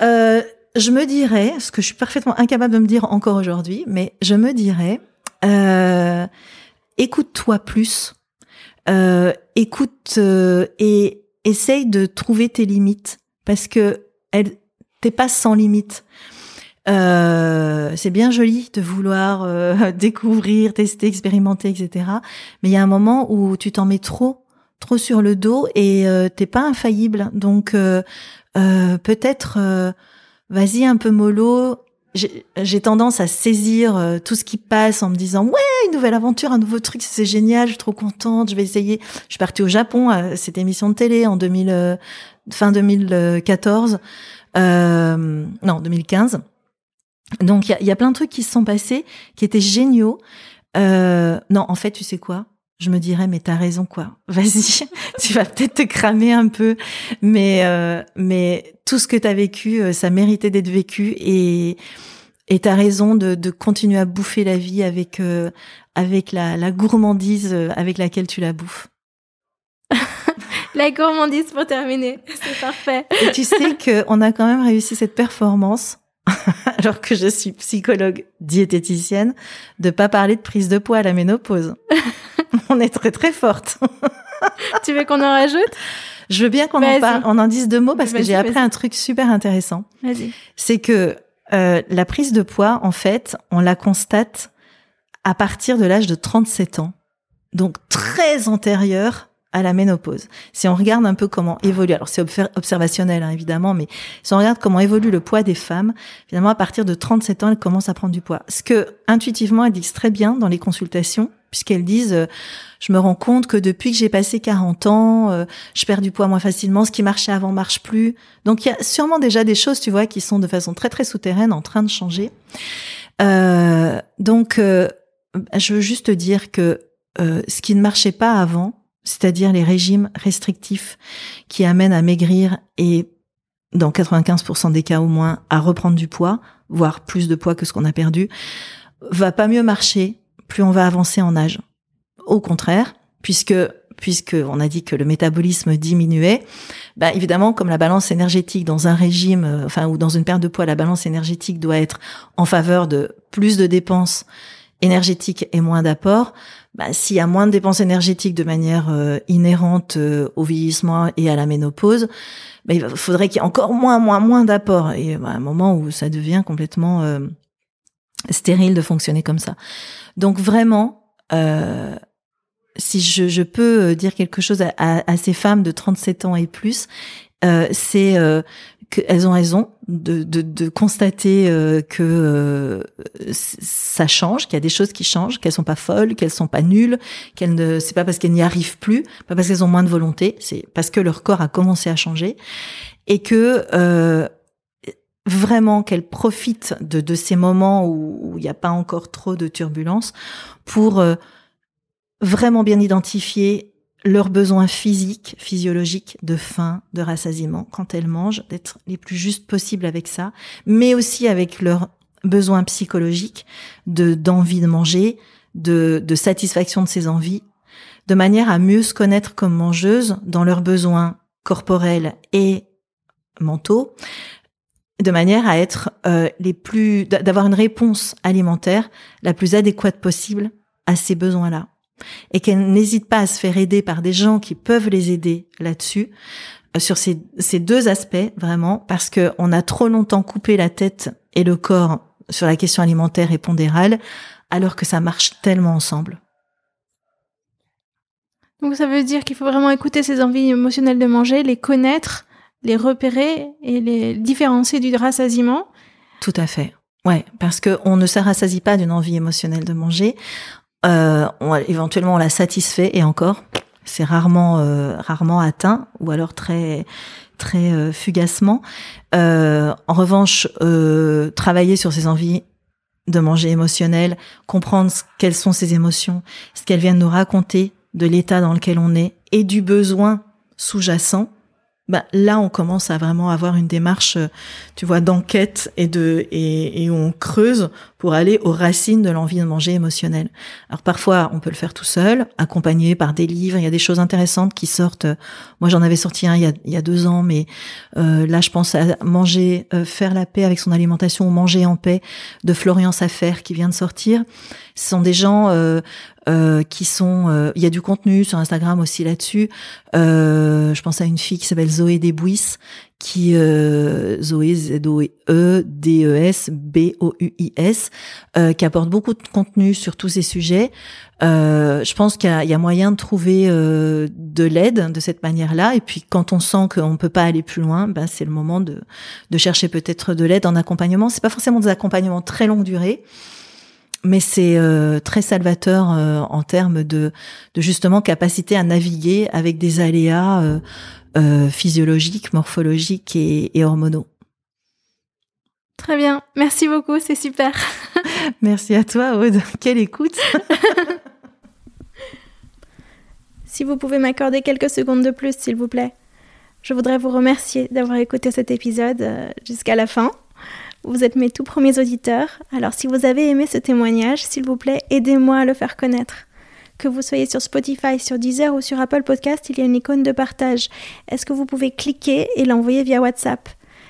Euh, je me dirais, ce que je suis parfaitement incapable de me dire encore aujourd'hui, mais je me dirais, euh, écoute-toi plus, écoute et essaye de trouver tes limites parce que elle, t'es pas sans limite. Euh, c'est bien joli de vouloir euh, découvrir, tester, expérimenter, etc. Mais il y a un moment où tu t'en mets trop, trop sur le dos et euh, t'es pas infaillible. Donc euh, peut-être, vas-y un peu mollo. J'ai tendance à saisir tout ce qui passe en me disant ouais une nouvelle aventure, un nouveau truc, c'est génial, je suis trop contente, je vais essayer. Je suis partie au Japon à cette émission de télé en 2000, fin 2014. Euh, non, 2015. Donc il y a, plein de trucs qui se sont passés qui étaient géniaux. Euh, non, en fait, tu sais quoi? Je me dirais, mais t'as raison quoi. Vas-y, tu vas peut-être te cramer un peu, mais euh, mais tout ce que t'as vécu, euh, ça méritait d'être vécu et et t'as raison de, de, continuer à bouffer la vie avec euh, avec la, la gourmandise euh, avec laquelle tu la bouffes. La gourmandise pour terminer. C'est parfait. Et tu sais qu'on a quand même réussi cette performance, alors que je suis psychologue diététicienne, de pas parler de prise de poids à la ménopause. On est très très forte. tu veux qu'on en rajoute? Je veux bien qu'on en parle, on en dise deux mots parce que j'ai appris un truc super intéressant. C'est que euh, la prise de poids, en fait, on la constate à partir de l'âge de 37 ans. Donc très antérieure à la ménopause. Si on regarde un peu comment évolue, alors c'est observationnel hein, évidemment, mais si on regarde comment évolue le poids des femmes, finalement à partir de 37 ans, elles commencent à prendre du poids. Ce que intuitivement elles disent très bien dans les consultations, puisqu'elles disent euh, je me rends compte que depuis que j'ai passé 40 ans, euh, je perds du poids moins facilement, ce qui marchait avant marche plus. Donc il y a sûrement déjà des choses, tu vois, qui sont de façon très très souterraine en train de changer. Euh, donc je veux juste dire que ce qui ne marchait pas avant, c'est-à-dire les régimes restrictifs qui amènent à maigrir et, dans 95% des cas au moins, à reprendre du poids, voire plus de poids que ce qu'on a perdu, va pas mieux marcher plus on va avancer en âge. Au contraire, puisque puisque on a dit que le métabolisme diminuait, bah évidemment comme la balance énergétique dans un régime, euh, enfin ou dans une perte de poids, la balance énergétique doit être en faveur de plus de dépenses énergétiques et moins d'apports bah, s'il y a moins de dépenses énergétiques de manière euh, inhérente euh, au vieillissement et à la ménopause, bah, il faudrait qu'il y ait encore moins, moins, moins d'apports. Et bah, à un moment où ça devient complètement euh, stérile de fonctionner comme ça. Donc vraiment, si je, je, peux dire quelque chose à, à, ces femmes de 37 ans et plus, c'est qu'elles ont raison de, de, de constater euh, que euh, ça change, qu'il y a des choses qui changent, qu'elles sont pas folles, qu'elles sont pas nulles, qu'elles ne, c'est pas parce qu'elles n'y arrivent plus, pas parce qu'elles ont moins de volonté, c'est parce que leur corps a commencé à changer. Et que euh, vraiment qu'elles profitent de, de ces moments où il n'y a pas encore trop de turbulences pour vraiment bien identifier leurs besoins physiques, physiologiques, de faim, de rassasiement, quand elles mangent, d'être les plus justes possibles avec ça, mais aussi avec leurs besoins psychologiques, de d'envie de manger, de, de satisfaction de ces envies, de manière à mieux se connaître comme mangeuse dans leurs besoins corporels et mentaux, de manière à être euh, les plus, d'avoir une réponse alimentaire la plus adéquate possible à ces besoins-là et qu'elles n'hésitent pas à se faire aider par des gens qui peuvent les aider là-dessus, euh, sur ces, ces deux aspects vraiment, parce que on a trop longtemps coupé la tête et le corps sur la question alimentaire et pondérale, alors que ça marche tellement ensemble. Donc ça veut dire qu'il faut vraiment écouter ses envies émotionnelles de manger, les connaître, les repérer et les différencier du rassasiement. Tout à fait. Ouais, parce que on ne se rassasie pas d'une envie émotionnelle de manger. Euh, on, éventuellement, on la satisfait et encore, c'est rarement euh, rarement atteint ou alors très très euh, fugacement. Euh, en revanche, euh, travailler sur ses envies de manger émotionnelles, comprendre quelles sont ses émotions, ce qu'elles viennent nous raconter de l'état dans lequel on est et du besoin sous-jacent, bah, là on commence à vraiment avoir une démarche, euh, tu vois, d'enquête et de et, et on creuse pour aller aux racines de l'envie de manger émotionnelle. Alors parfois on peut le faire tout seul, accompagné par des livres. Il y a des choses intéressantes qui sortent. Moi j'en avais sorti un il y a, il y a deux ans, mais euh, là je pense à manger, euh, faire la paix avec son alimentation ou manger en paix de Florian Safer qui vient de sortir. Ce sont des gens euh, euh, qui sont. Euh, il y a du contenu sur Instagram aussi là-dessus. Euh, je pense à une fille qui s'appelle Zoé Desbouis, qui Zoé Z O E D E S B O U I S, qui apporte beaucoup de contenu sur tous ces sujets. je pense qu'il y, a moyen de trouver de l'aide de cette manière-là. Et puis quand on sent qu'on peut pas aller plus loin, ben c'est le moment de, de chercher peut-être de l'aide en accompagnement. C'est pas forcément des accompagnements très longue durée mais c'est euh, très salvateur euh, en termes de, de, justement capacité à naviguer avec des aléas euh, euh physiologiques, morphologiques et, et, hormonaux. Très bien, merci beaucoup, c'est super. merci à toi, Aude. Quelle écoute. si vous pouvez m'accorder quelques secondes de plus, s'il vous plaît. Je voudrais vous remercier d'avoir écouté cet épisode jusqu'à la fin. Vous êtes mes tout premiers auditeurs, alors si vous avez aimé ce témoignage, s'il vous plaît, aidez-moi à le faire connaître. Que vous soyez sur Spotify, sur Deezer ou sur Apple Podcast, il y a une icône de partage. Est-ce que vous pouvez cliquer et l'envoyer via WhatsApp?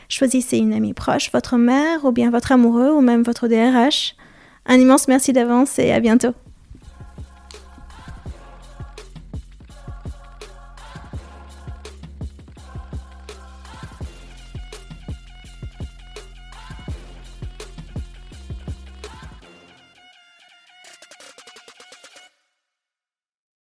Choisissez une amie proche, votre mère ou bien votre amoureux ou même votre DRH. Un immense merci d'avance et à bientôt.